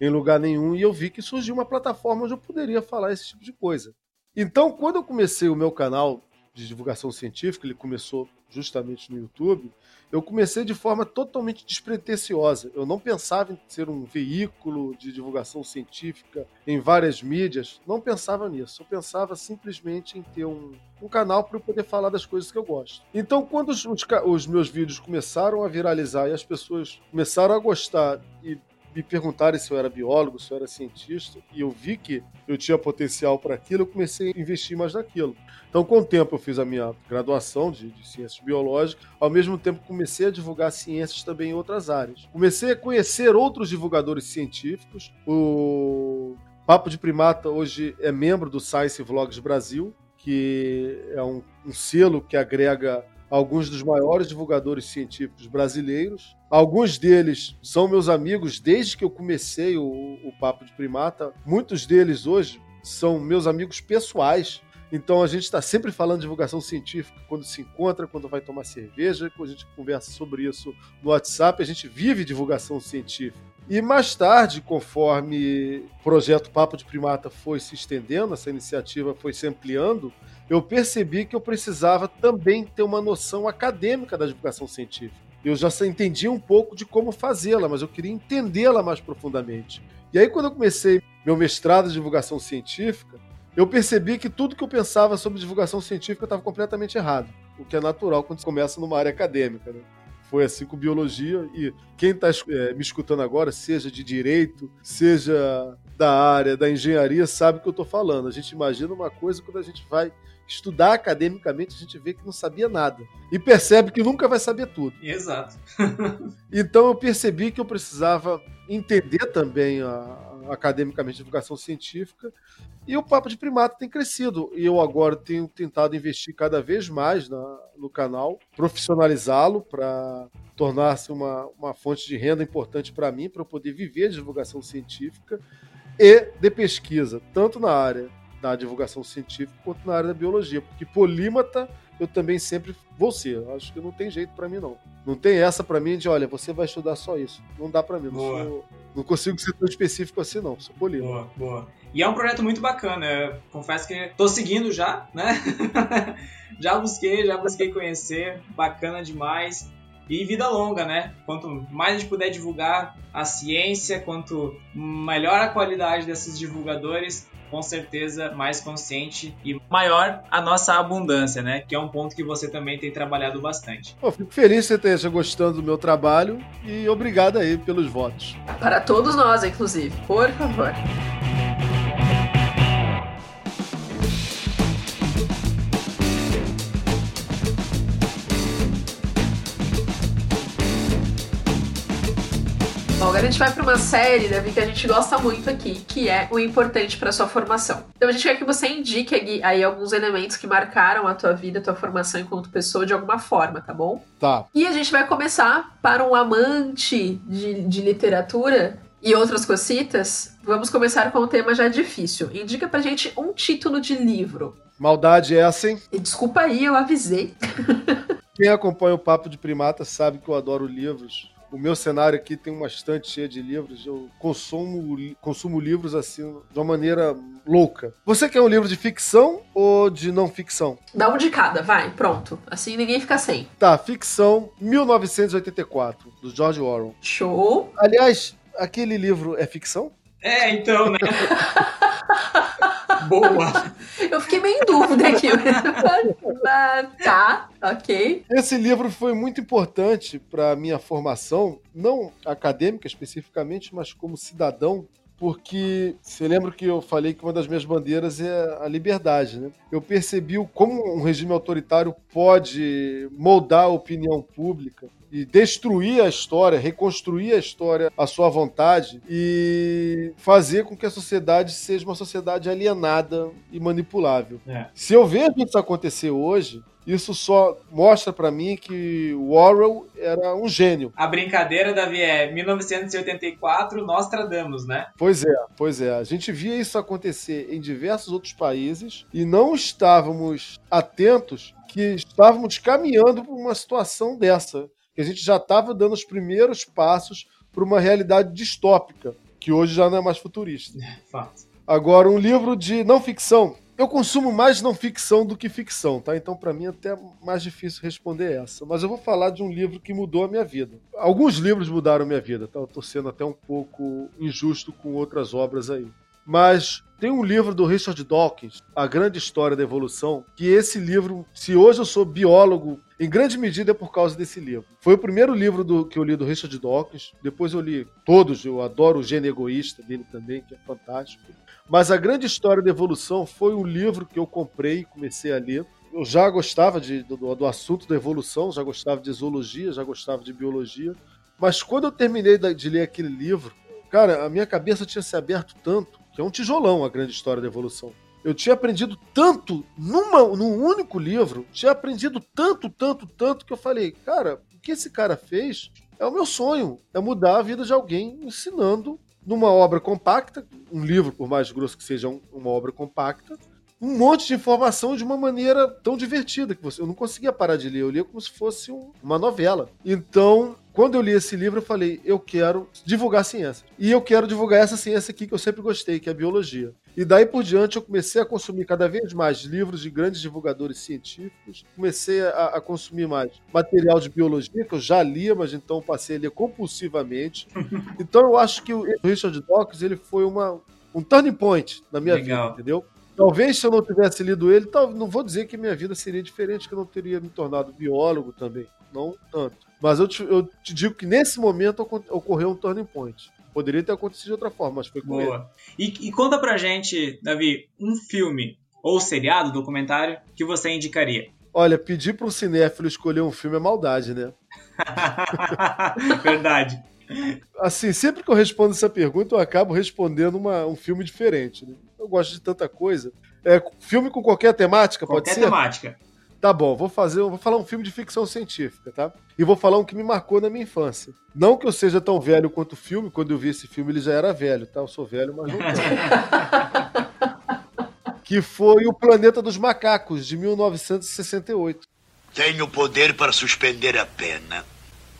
em lugar nenhum. E eu vi que surgiu uma plataforma onde eu poderia falar esse tipo de coisa. Então, quando eu comecei o meu canal de divulgação científica, ele começou justamente no YouTube, eu comecei de forma totalmente despretensiosa. Eu não pensava em ser um veículo de divulgação científica em várias mídias, não pensava nisso. Eu pensava simplesmente em ter um, um canal para eu poder falar das coisas que eu gosto. Então, quando os, os, os meus vídeos começaram a viralizar e as pessoas começaram a gostar e me perguntarem se eu era biólogo, se eu era cientista, e eu vi que eu tinha potencial para aquilo, eu comecei a investir mais naquilo. Então, com o tempo, eu fiz a minha graduação de, de ciências biológicas, ao mesmo tempo comecei a divulgar ciências também em outras áreas. Comecei a conhecer outros divulgadores científicos. O Papo de Primata hoje é membro do Science Vlogs Brasil, que é um, um selo que agrega alguns dos maiores divulgadores científicos brasileiros. Alguns deles são meus amigos desde que eu comecei o, o Papo de Primata. Muitos deles hoje são meus amigos pessoais. Então a gente está sempre falando de divulgação científica quando se encontra, quando vai tomar cerveja, quando a gente conversa sobre isso no WhatsApp, a gente vive divulgação científica. E mais tarde, conforme o projeto Papo de Primata foi se estendendo, essa iniciativa foi se ampliando, eu percebi que eu precisava também ter uma noção acadêmica da divulgação científica. Eu já entendia um pouco de como fazê-la, mas eu queria entendê-la mais profundamente. E aí, quando eu comecei meu mestrado de divulgação científica, eu percebi que tudo que eu pensava sobre divulgação científica estava completamente errado, o que é natural quando você começa numa área acadêmica. Né? Foi assim com biologia, e quem está é, me escutando agora, seja de direito, seja da área da engenharia, sabe o que eu estou falando. A gente imagina uma coisa quando a gente vai estudar academicamente, a gente vê que não sabia nada. E percebe que nunca vai saber tudo. Exato. então eu percebi que eu precisava entender também a, academicamente a divulgação científica. E o Papo de Primata tem crescido. E eu agora tenho tentado investir cada vez mais na, no canal, profissionalizá-lo para tornar-se uma, uma fonte de renda importante para mim, para eu poder viver de divulgação científica e de pesquisa, tanto na área da divulgação científica quanto na área da biologia, porque polímata eu também sempre vou ser. Acho que não tem jeito para mim não. Não tem essa para mim de, olha, você vai estudar só isso. Não dá para mim. Não, sou, não, consigo ser tão específico assim não. Sou polímata. Boa, boa. E é um projeto muito bacana. Eu confesso que tô seguindo já, né? já busquei, já busquei conhecer. Bacana demais. E vida longa, né? Quanto mais a gente puder divulgar a ciência, quanto melhor a qualidade desses divulgadores, com certeza mais consciente e maior a nossa abundância, né? Que é um ponto que você também tem trabalhado bastante. Pô, fico feliz que você esteja gostando do meu trabalho e obrigado aí pelos votos. Para todos nós, inclusive, por favor. Agora a gente vai para uma série, Davi, que a gente gosta muito aqui, que é o importante para sua formação. Então a gente quer que você indique aí alguns elementos que marcaram a tua vida, a tua formação enquanto pessoa de alguma forma, tá bom? Tá. E a gente vai começar para um amante de, de literatura e outras cositas. Vamos começar com um tema já difícil. Indica pra gente um título de livro. Maldade é assim. Desculpa aí, eu avisei. Quem acompanha o Papo de Primata sabe que eu adoro livros o meu cenário aqui tem uma estante cheia de livros. Eu consumo, consumo livros assim de uma maneira louca. Você quer um livro de ficção ou de não ficção? Dá um de cada, vai, pronto. Assim ninguém fica sem. Tá, ficção 1984, do George Orwell. Show. Aliás, aquele livro é ficção? É, então, né? Boa! Eu fiquei meio em dúvida aqui. tá, ok. Esse livro foi muito importante para minha formação, não acadêmica especificamente, mas como cidadão, porque você lembra que eu falei que uma das minhas bandeiras é a liberdade, né? Eu percebi como um regime autoritário pode moldar a opinião pública e destruir a história, reconstruir a história à sua vontade e fazer com que a sociedade seja uma sociedade alienada e manipulável. É. Se eu vejo isso acontecer hoje, isso só mostra pra mim que o Orwell era um gênio. A brincadeira, Davi, é 1984, Nostradamus, né? Pois é, pois é. A gente via isso acontecer em diversos outros países e não estávamos atentos que estávamos caminhando para uma situação dessa, que a gente já estava dando os primeiros passos para uma realidade distópica, que hoje já não é mais futurista. Fato. Agora, um livro de não ficção. Eu consumo mais não ficção do que ficção, tá? Então, para mim, é até mais difícil responder essa. Mas eu vou falar de um livro que mudou a minha vida. Alguns livros mudaram a minha vida, tá? Eu tô sendo até um pouco injusto com outras obras aí. Mas tem um livro do Richard Dawkins, A Grande História da Evolução, que esse livro, se hoje eu sou biólogo, em grande medida é por causa desse livro. Foi o primeiro livro do- que eu li do Richard Dawkins, depois eu li todos, eu adoro o Gênio Egoísta dele também, que é fantástico. Mas A Grande História da Evolução foi o livro que eu comprei e comecei a ler. Eu já gostava de- do, do assunto da evolução, já gostava de zoologia, já gostava de biologia. Mas quando eu terminei de ler aquele livro, cara, a minha cabeça tinha se aberto tanto, que é um tijolão a grande história da evolução. Eu tinha aprendido tanto numa, num único livro, tinha aprendido tanto, tanto, tanto, que eu falei, cara, o que esse cara fez é o meu sonho, é mudar a vida de alguém ensinando numa obra compacta, um livro, por mais grosso que seja um- uma obra compacta, um monte de informação de uma maneira tão divertida que você, eu não conseguia parar de ler, eu lia como se fosse um- uma novela. Então, quando eu li esse livro, eu falei, eu quero divulgar ciência. E eu quero divulgar essa ciência aqui que eu sempre gostei, que é a biologia. E daí por diante eu comecei a consumir cada vez mais livros de grandes divulgadores científicos, comecei a, a consumir mais material de biologia, que eu já lia, mas então passei a ler compulsivamente. Então eu acho que o Richard Dawkins ele foi uma, um turning point na minha Legal. vida, entendeu? Talvez se eu não tivesse lido ele, tal, não vou dizer que minha vida seria diferente, que eu não teria me tornado biólogo também. Não tanto. Mas eu te, eu te digo que nesse momento ocor- ocorreu um turning point. Poderia ter acontecido de outra forma, mas foi com ele. Boa. E, e conta pra gente, Davi, um filme ou seriado, documentário, que você indicaria. Olha, pedir para um cinéfilo escolher um filme é maldade, né? Verdade. Assim, sempre que eu respondo essa pergunta, eu acabo respondendo uma- um filme diferente. né? Eu gosto de tanta coisa. É, filme com qualquer temática, pode Qualquer ser? temática. Tá bom, vou fazer, vou falar um filme de ficção científica, tá? E vou falar um que me marcou na minha infância. Não que eu seja tão velho quanto o filme, quando eu vi esse filme ele já era velho, tá? Eu sou velho, mas não tanto. que foi O Planeta dos Macacos, de 1968. Tenho poder para suspender a pena.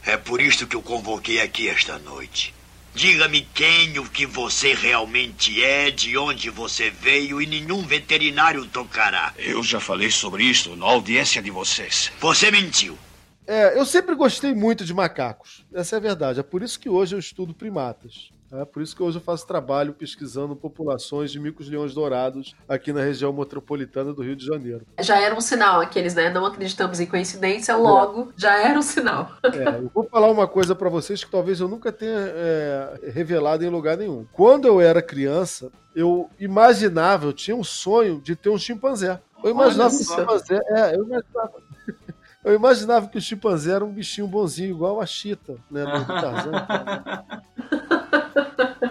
É por isto que eu convoquei aqui esta noite. Diga-me quem, o que você realmente é, de onde você veio e nenhum veterinário tocará. Eu já falei sobre isso na audiência de vocês. Você mentiu. É, eu sempre gostei muito de macacos. Essa é a verdade. É por isso que hoje eu estudo primatas. É por isso que hoje eu faço trabalho pesquisando populações de micos-leões dourados aqui na região metropolitana do Rio de Janeiro. Já era um sinal aqueles, né? Não acreditamos em coincidência, logo já era um sinal. É, eu vou falar uma coisa pra vocês que talvez eu nunca tenha é, revelado em lugar nenhum. Quando eu era criança, eu imaginava, eu tinha um sonho de ter um chimpanzé. Eu imaginava que o só. chimpanzé. É, eu imaginava. Eu imaginava que o chimpanzé era um bichinho bonzinho, igual a Chita, né? Do Tarzan.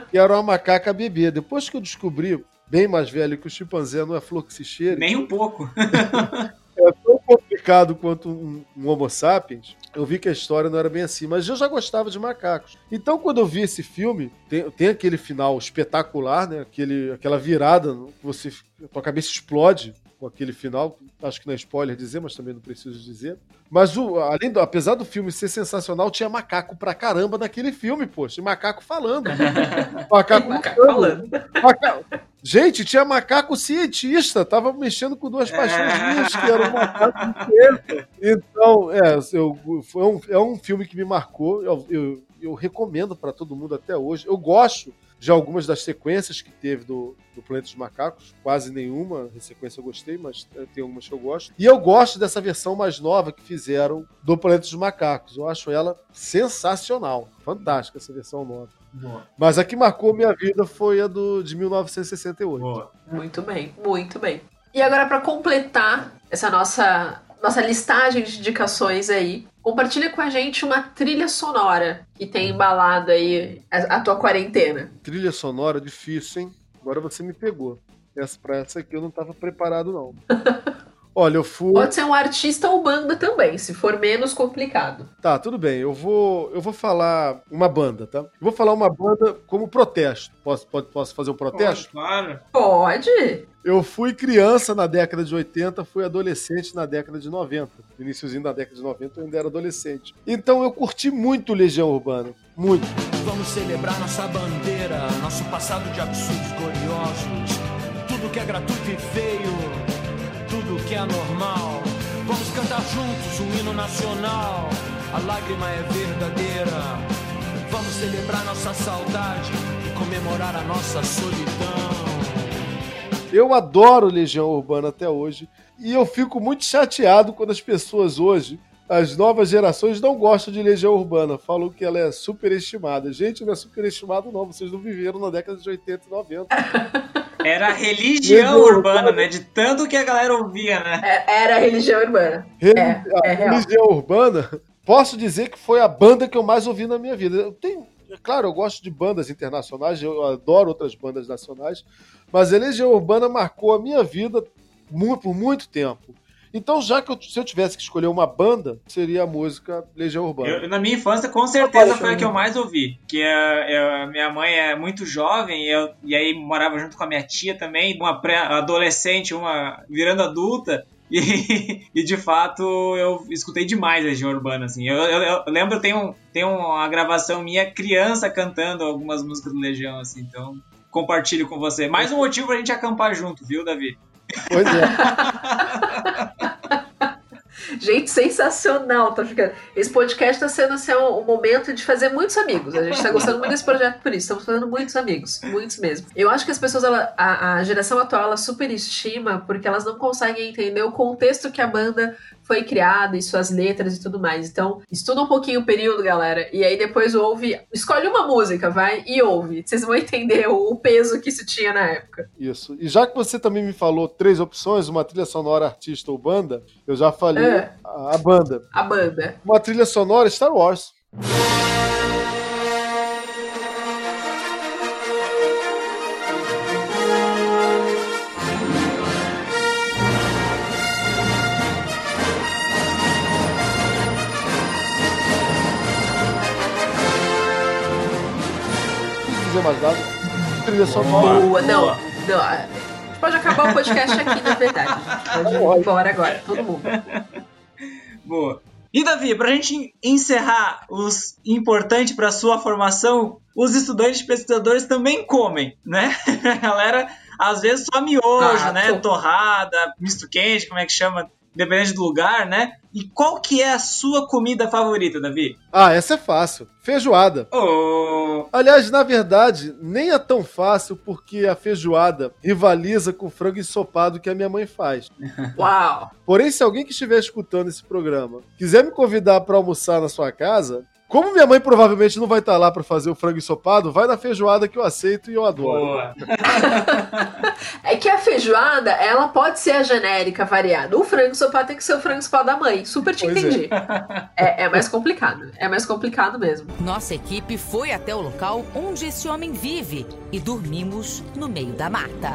que era uma macaca bebê. Depois que eu descobri, bem mais velho, que o chimpanzé não é flor que se cheire, Nem um pouco. é tão complicado quanto um, um Homo sapiens, eu vi que a história não era bem assim, mas eu já gostava de macacos. Então, quando eu vi esse filme, tem, tem aquele final espetacular, né? Aquele, aquela virada, que você, a tua cabeça explode com aquele final. Acho que não é spoiler dizer, mas também não preciso dizer. Mas o, além do, apesar do filme ser sensacional, tinha macaco pra caramba naquele filme, poxa. E macaco falando. macaco, Macaco falando. Maca- Gente, tinha macaco cientista, tava mexendo com duas paixões que era um macaco inteiro. Então, é, eu, foi um, é um filme que me marcou, eu, eu, eu recomendo para todo mundo até hoje. Eu gosto de algumas das sequências que teve do, do Planeta dos Macacos. Quase nenhuma sequência eu gostei, mas tem algumas que eu gosto. E eu gosto dessa versão mais nova que fizeram do Planeta dos Macacos. Eu acho ela sensacional. Fantástica essa versão nova. Boa. Mas a que marcou minha vida foi a do, de 1968. Boa. Muito bem, muito bem. E agora, para completar essa nossa, nossa listagem de indicações aí, compartilha com a gente uma trilha sonora que tem embalado aí a, a tua quarentena. Trilha sonora difícil, hein? Agora você me pegou. Essa, pra essa aqui eu não estava preparado, não. Olha, eu fui. Pode ser um artista ou banda também, se for menos complicado. Tá, tudo bem. Eu vou, eu vou falar uma banda, tá? Eu vou falar uma banda como protesto. Posso, pode, posso fazer um protesto? Claro. Pode? Eu fui criança na década de 80, fui adolescente na década de 90. No iníciozinho da década de 90 eu ainda era adolescente. Então eu curti muito Legião Urbana. Muito. Vamos celebrar nossa bandeira, nosso passado de absurdos gloriosos. Tudo que é gratuito e feio, tudo que é normal. Vamos cantar juntos um hino nacional. A lágrima é verdadeira. Vamos celebrar nossa saudade e comemorar a nossa solidão. Eu adoro Legião Urbana até hoje. E eu fico muito chateado quando as pessoas hoje, as novas gerações, não gostam de Legião Urbana. Falam que ela é superestimada. Gente, não é superestimado, não. Vocês não viveram na década de 80 e 90. Era a religião urbana, né? De tanto que a galera ouvia, né? É- Era a religião urbana. Reli- É, é a real. Legião Urbana, posso dizer que foi a banda que eu mais ouvi na minha vida. Eu tenho, é claro, eu gosto de bandas internacionais, eu adoro outras bandas nacionais, mas a Legião Urbana marcou a minha vida por muito tempo. Então, já que eu- se eu tivesse que escolher uma banda, seria a música Legião Urbana. Eu, na minha infância, com certeza foi a que eu mais ouvi. Que é, é, minha mãe é muito jovem e, eu, e aí morava junto com a minha tia também, uma pré-adolescente, uma virando adulta. E, e, de fato eu escutei demais a Legião Urbana, assim. Eu, eu, eu lembro, tem, um, tem uma gravação minha criança cantando algumas músicas do Legião, assim, então compartilho com você. Mais um motivo pra gente acampar junto, viu, Davi? Pois é. Gente, sensacional, tá ficando. Esse podcast tá sendo assim, um, momento de fazer muitos amigos. A gente tá gostando muito desse projeto por isso. Estamos fazendo muitos amigos. Muitos mesmo. Eu acho que as pessoas, ela, a, a geração atual, ela superestima porque elas não conseguem entender o contexto que a banda foi criada e suas letras e tudo mais. Então, estuda um pouquinho o período, galera. E aí depois ouve. Escolhe uma música, vai, e ouve. Vocês vão entender o, peso que isso tinha na época. Isso. E já que você também me falou três opções, uma trilha sonora, artista ou banda, eu já falei É. a, a banda. A banda. Uma trilha sonora Star Wars. Não mais nada. Trilha sonora. Boa, não. não a gente pode acabar o podcast aqui, na verdade. A pode ir embora agora, todo mundo. Boa. E Davi, pra gente encerrar os importante pra sua formação, os estudantes pesquisadores também comem, né? A galera às vezes só miojo, Ah, né? tô- Torrada, misto quente, como é que chama? Dependendo do lugar, né? E qual que é a sua comida favorita, Davi? Ah, essa é fácil. Feijoada. Oh, Aliás, na verdade, nem é tão fácil porque a feijoada rivaliza com o frango ensopado que a minha mãe faz. Uau! Porém, se alguém que estiver escutando esse programa quiser me convidar para almoçar na sua casa, como minha mãe provavelmente não vai estar lá para fazer o frango ensopado, vai na feijoada que eu aceito e eu adoro. boa. É que a feijoada, ela pode ser a genérica variada. O frango ensopado tem que ser o frango ensopado da mãe. Super te Pois é. entendi. É. é mais complicado. É mais complicado mesmo. Nossa equipe foi até o local onde esse homem vive e dormimos no meio da mata.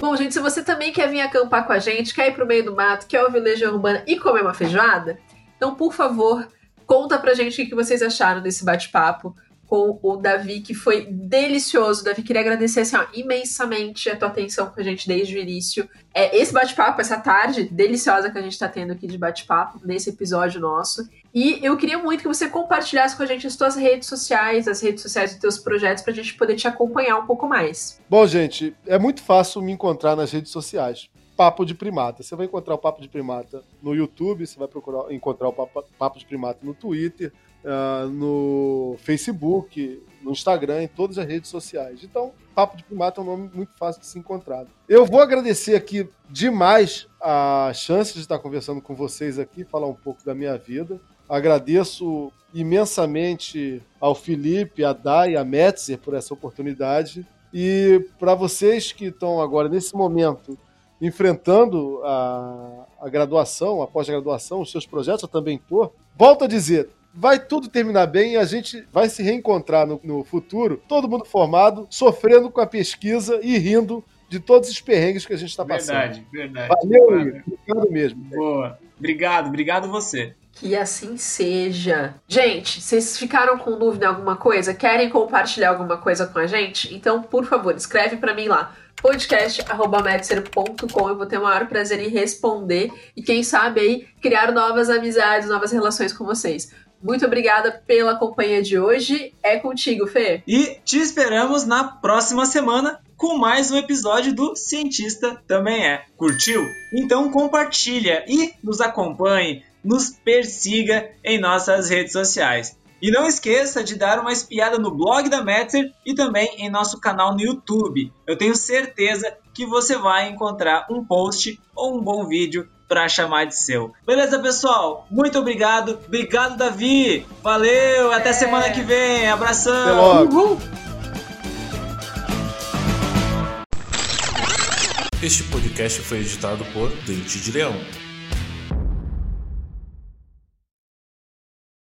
Bom, gente, se você também quer vir acampar com a gente, quer ir pro meio do mato, quer ouvir Legião Urbana e comer uma feijoada, então, por favor, conta pra gente o que vocês acharam desse bate-papo com o Davi, que foi delicioso. Davi, queria agradecer assim, ó, imensamente a tua atenção com a gente desde o início. É, esse bate-papo, essa tarde deliciosa que a gente tá tendo aqui de bate-papo, nesse episódio nosso. E eu queria muito que você compartilhasse com a gente as tuas redes sociais, as redes sociais dos teus projetos, pra gente poder te acompanhar um pouco mais. Bom, gente, é muito fácil me encontrar nas redes sociais. Papo de Primata. Você vai encontrar o Papo de Primata no YouTube, você vai procurar encontrar o Papo, Papo de Primata no Twitter, uh, no Facebook, no Instagram, em todas as redes sociais. Então, Papo de Primata é um nome muito fácil de se encontrar. Eu vou agradecer aqui demais a chance de estar conversando com vocês aqui, falar um pouco da minha vida. Agradeço imensamente ao Felipe, a Dai, a Metzer por essa oportunidade. E para vocês que estão agora, nesse momento, enfrentando a, a graduação, a pós-graduação, os seus projetos, eu também estou, volto a dizer, vai tudo terminar bem e a gente vai se reencontrar no, no, futuro, todo mundo formado, sofrendo com a pesquisa e rindo de todos os perrengues que a gente está passando. Verdade, verdade. Valeu, obrigado mesmo. Boa. Obrigado, obrigado você. Que assim seja. Gente, vocês ficaram com dúvida em alguma coisa? Querem compartilhar alguma coisa com a gente? Então, por favor, escreve para mim lá podcast.metzer.com. Eu vou ter o maior prazer em responder e, quem sabe, aí criar novas amizades, novas relações com vocês. Muito obrigada pela companhia de hoje. É contigo, Fê. E te esperamos na próxima semana com mais um episódio do Cientista Também É. Curtiu? Então compartilha e nos acompanhe, nos persiga em nossas redes sociais. E não esqueça de dar uma espiada no blog da Metzer e também em nosso canal no YouTube. Eu tenho certeza que você vai encontrar um post ou um bom vídeo para chamar de seu. Beleza, pessoal? Muito obrigado. Obrigado, Davi. Valeu. Até é. semana que vem. Abração. Até logo. Uhul. Este podcast foi editado por Dente de Leão.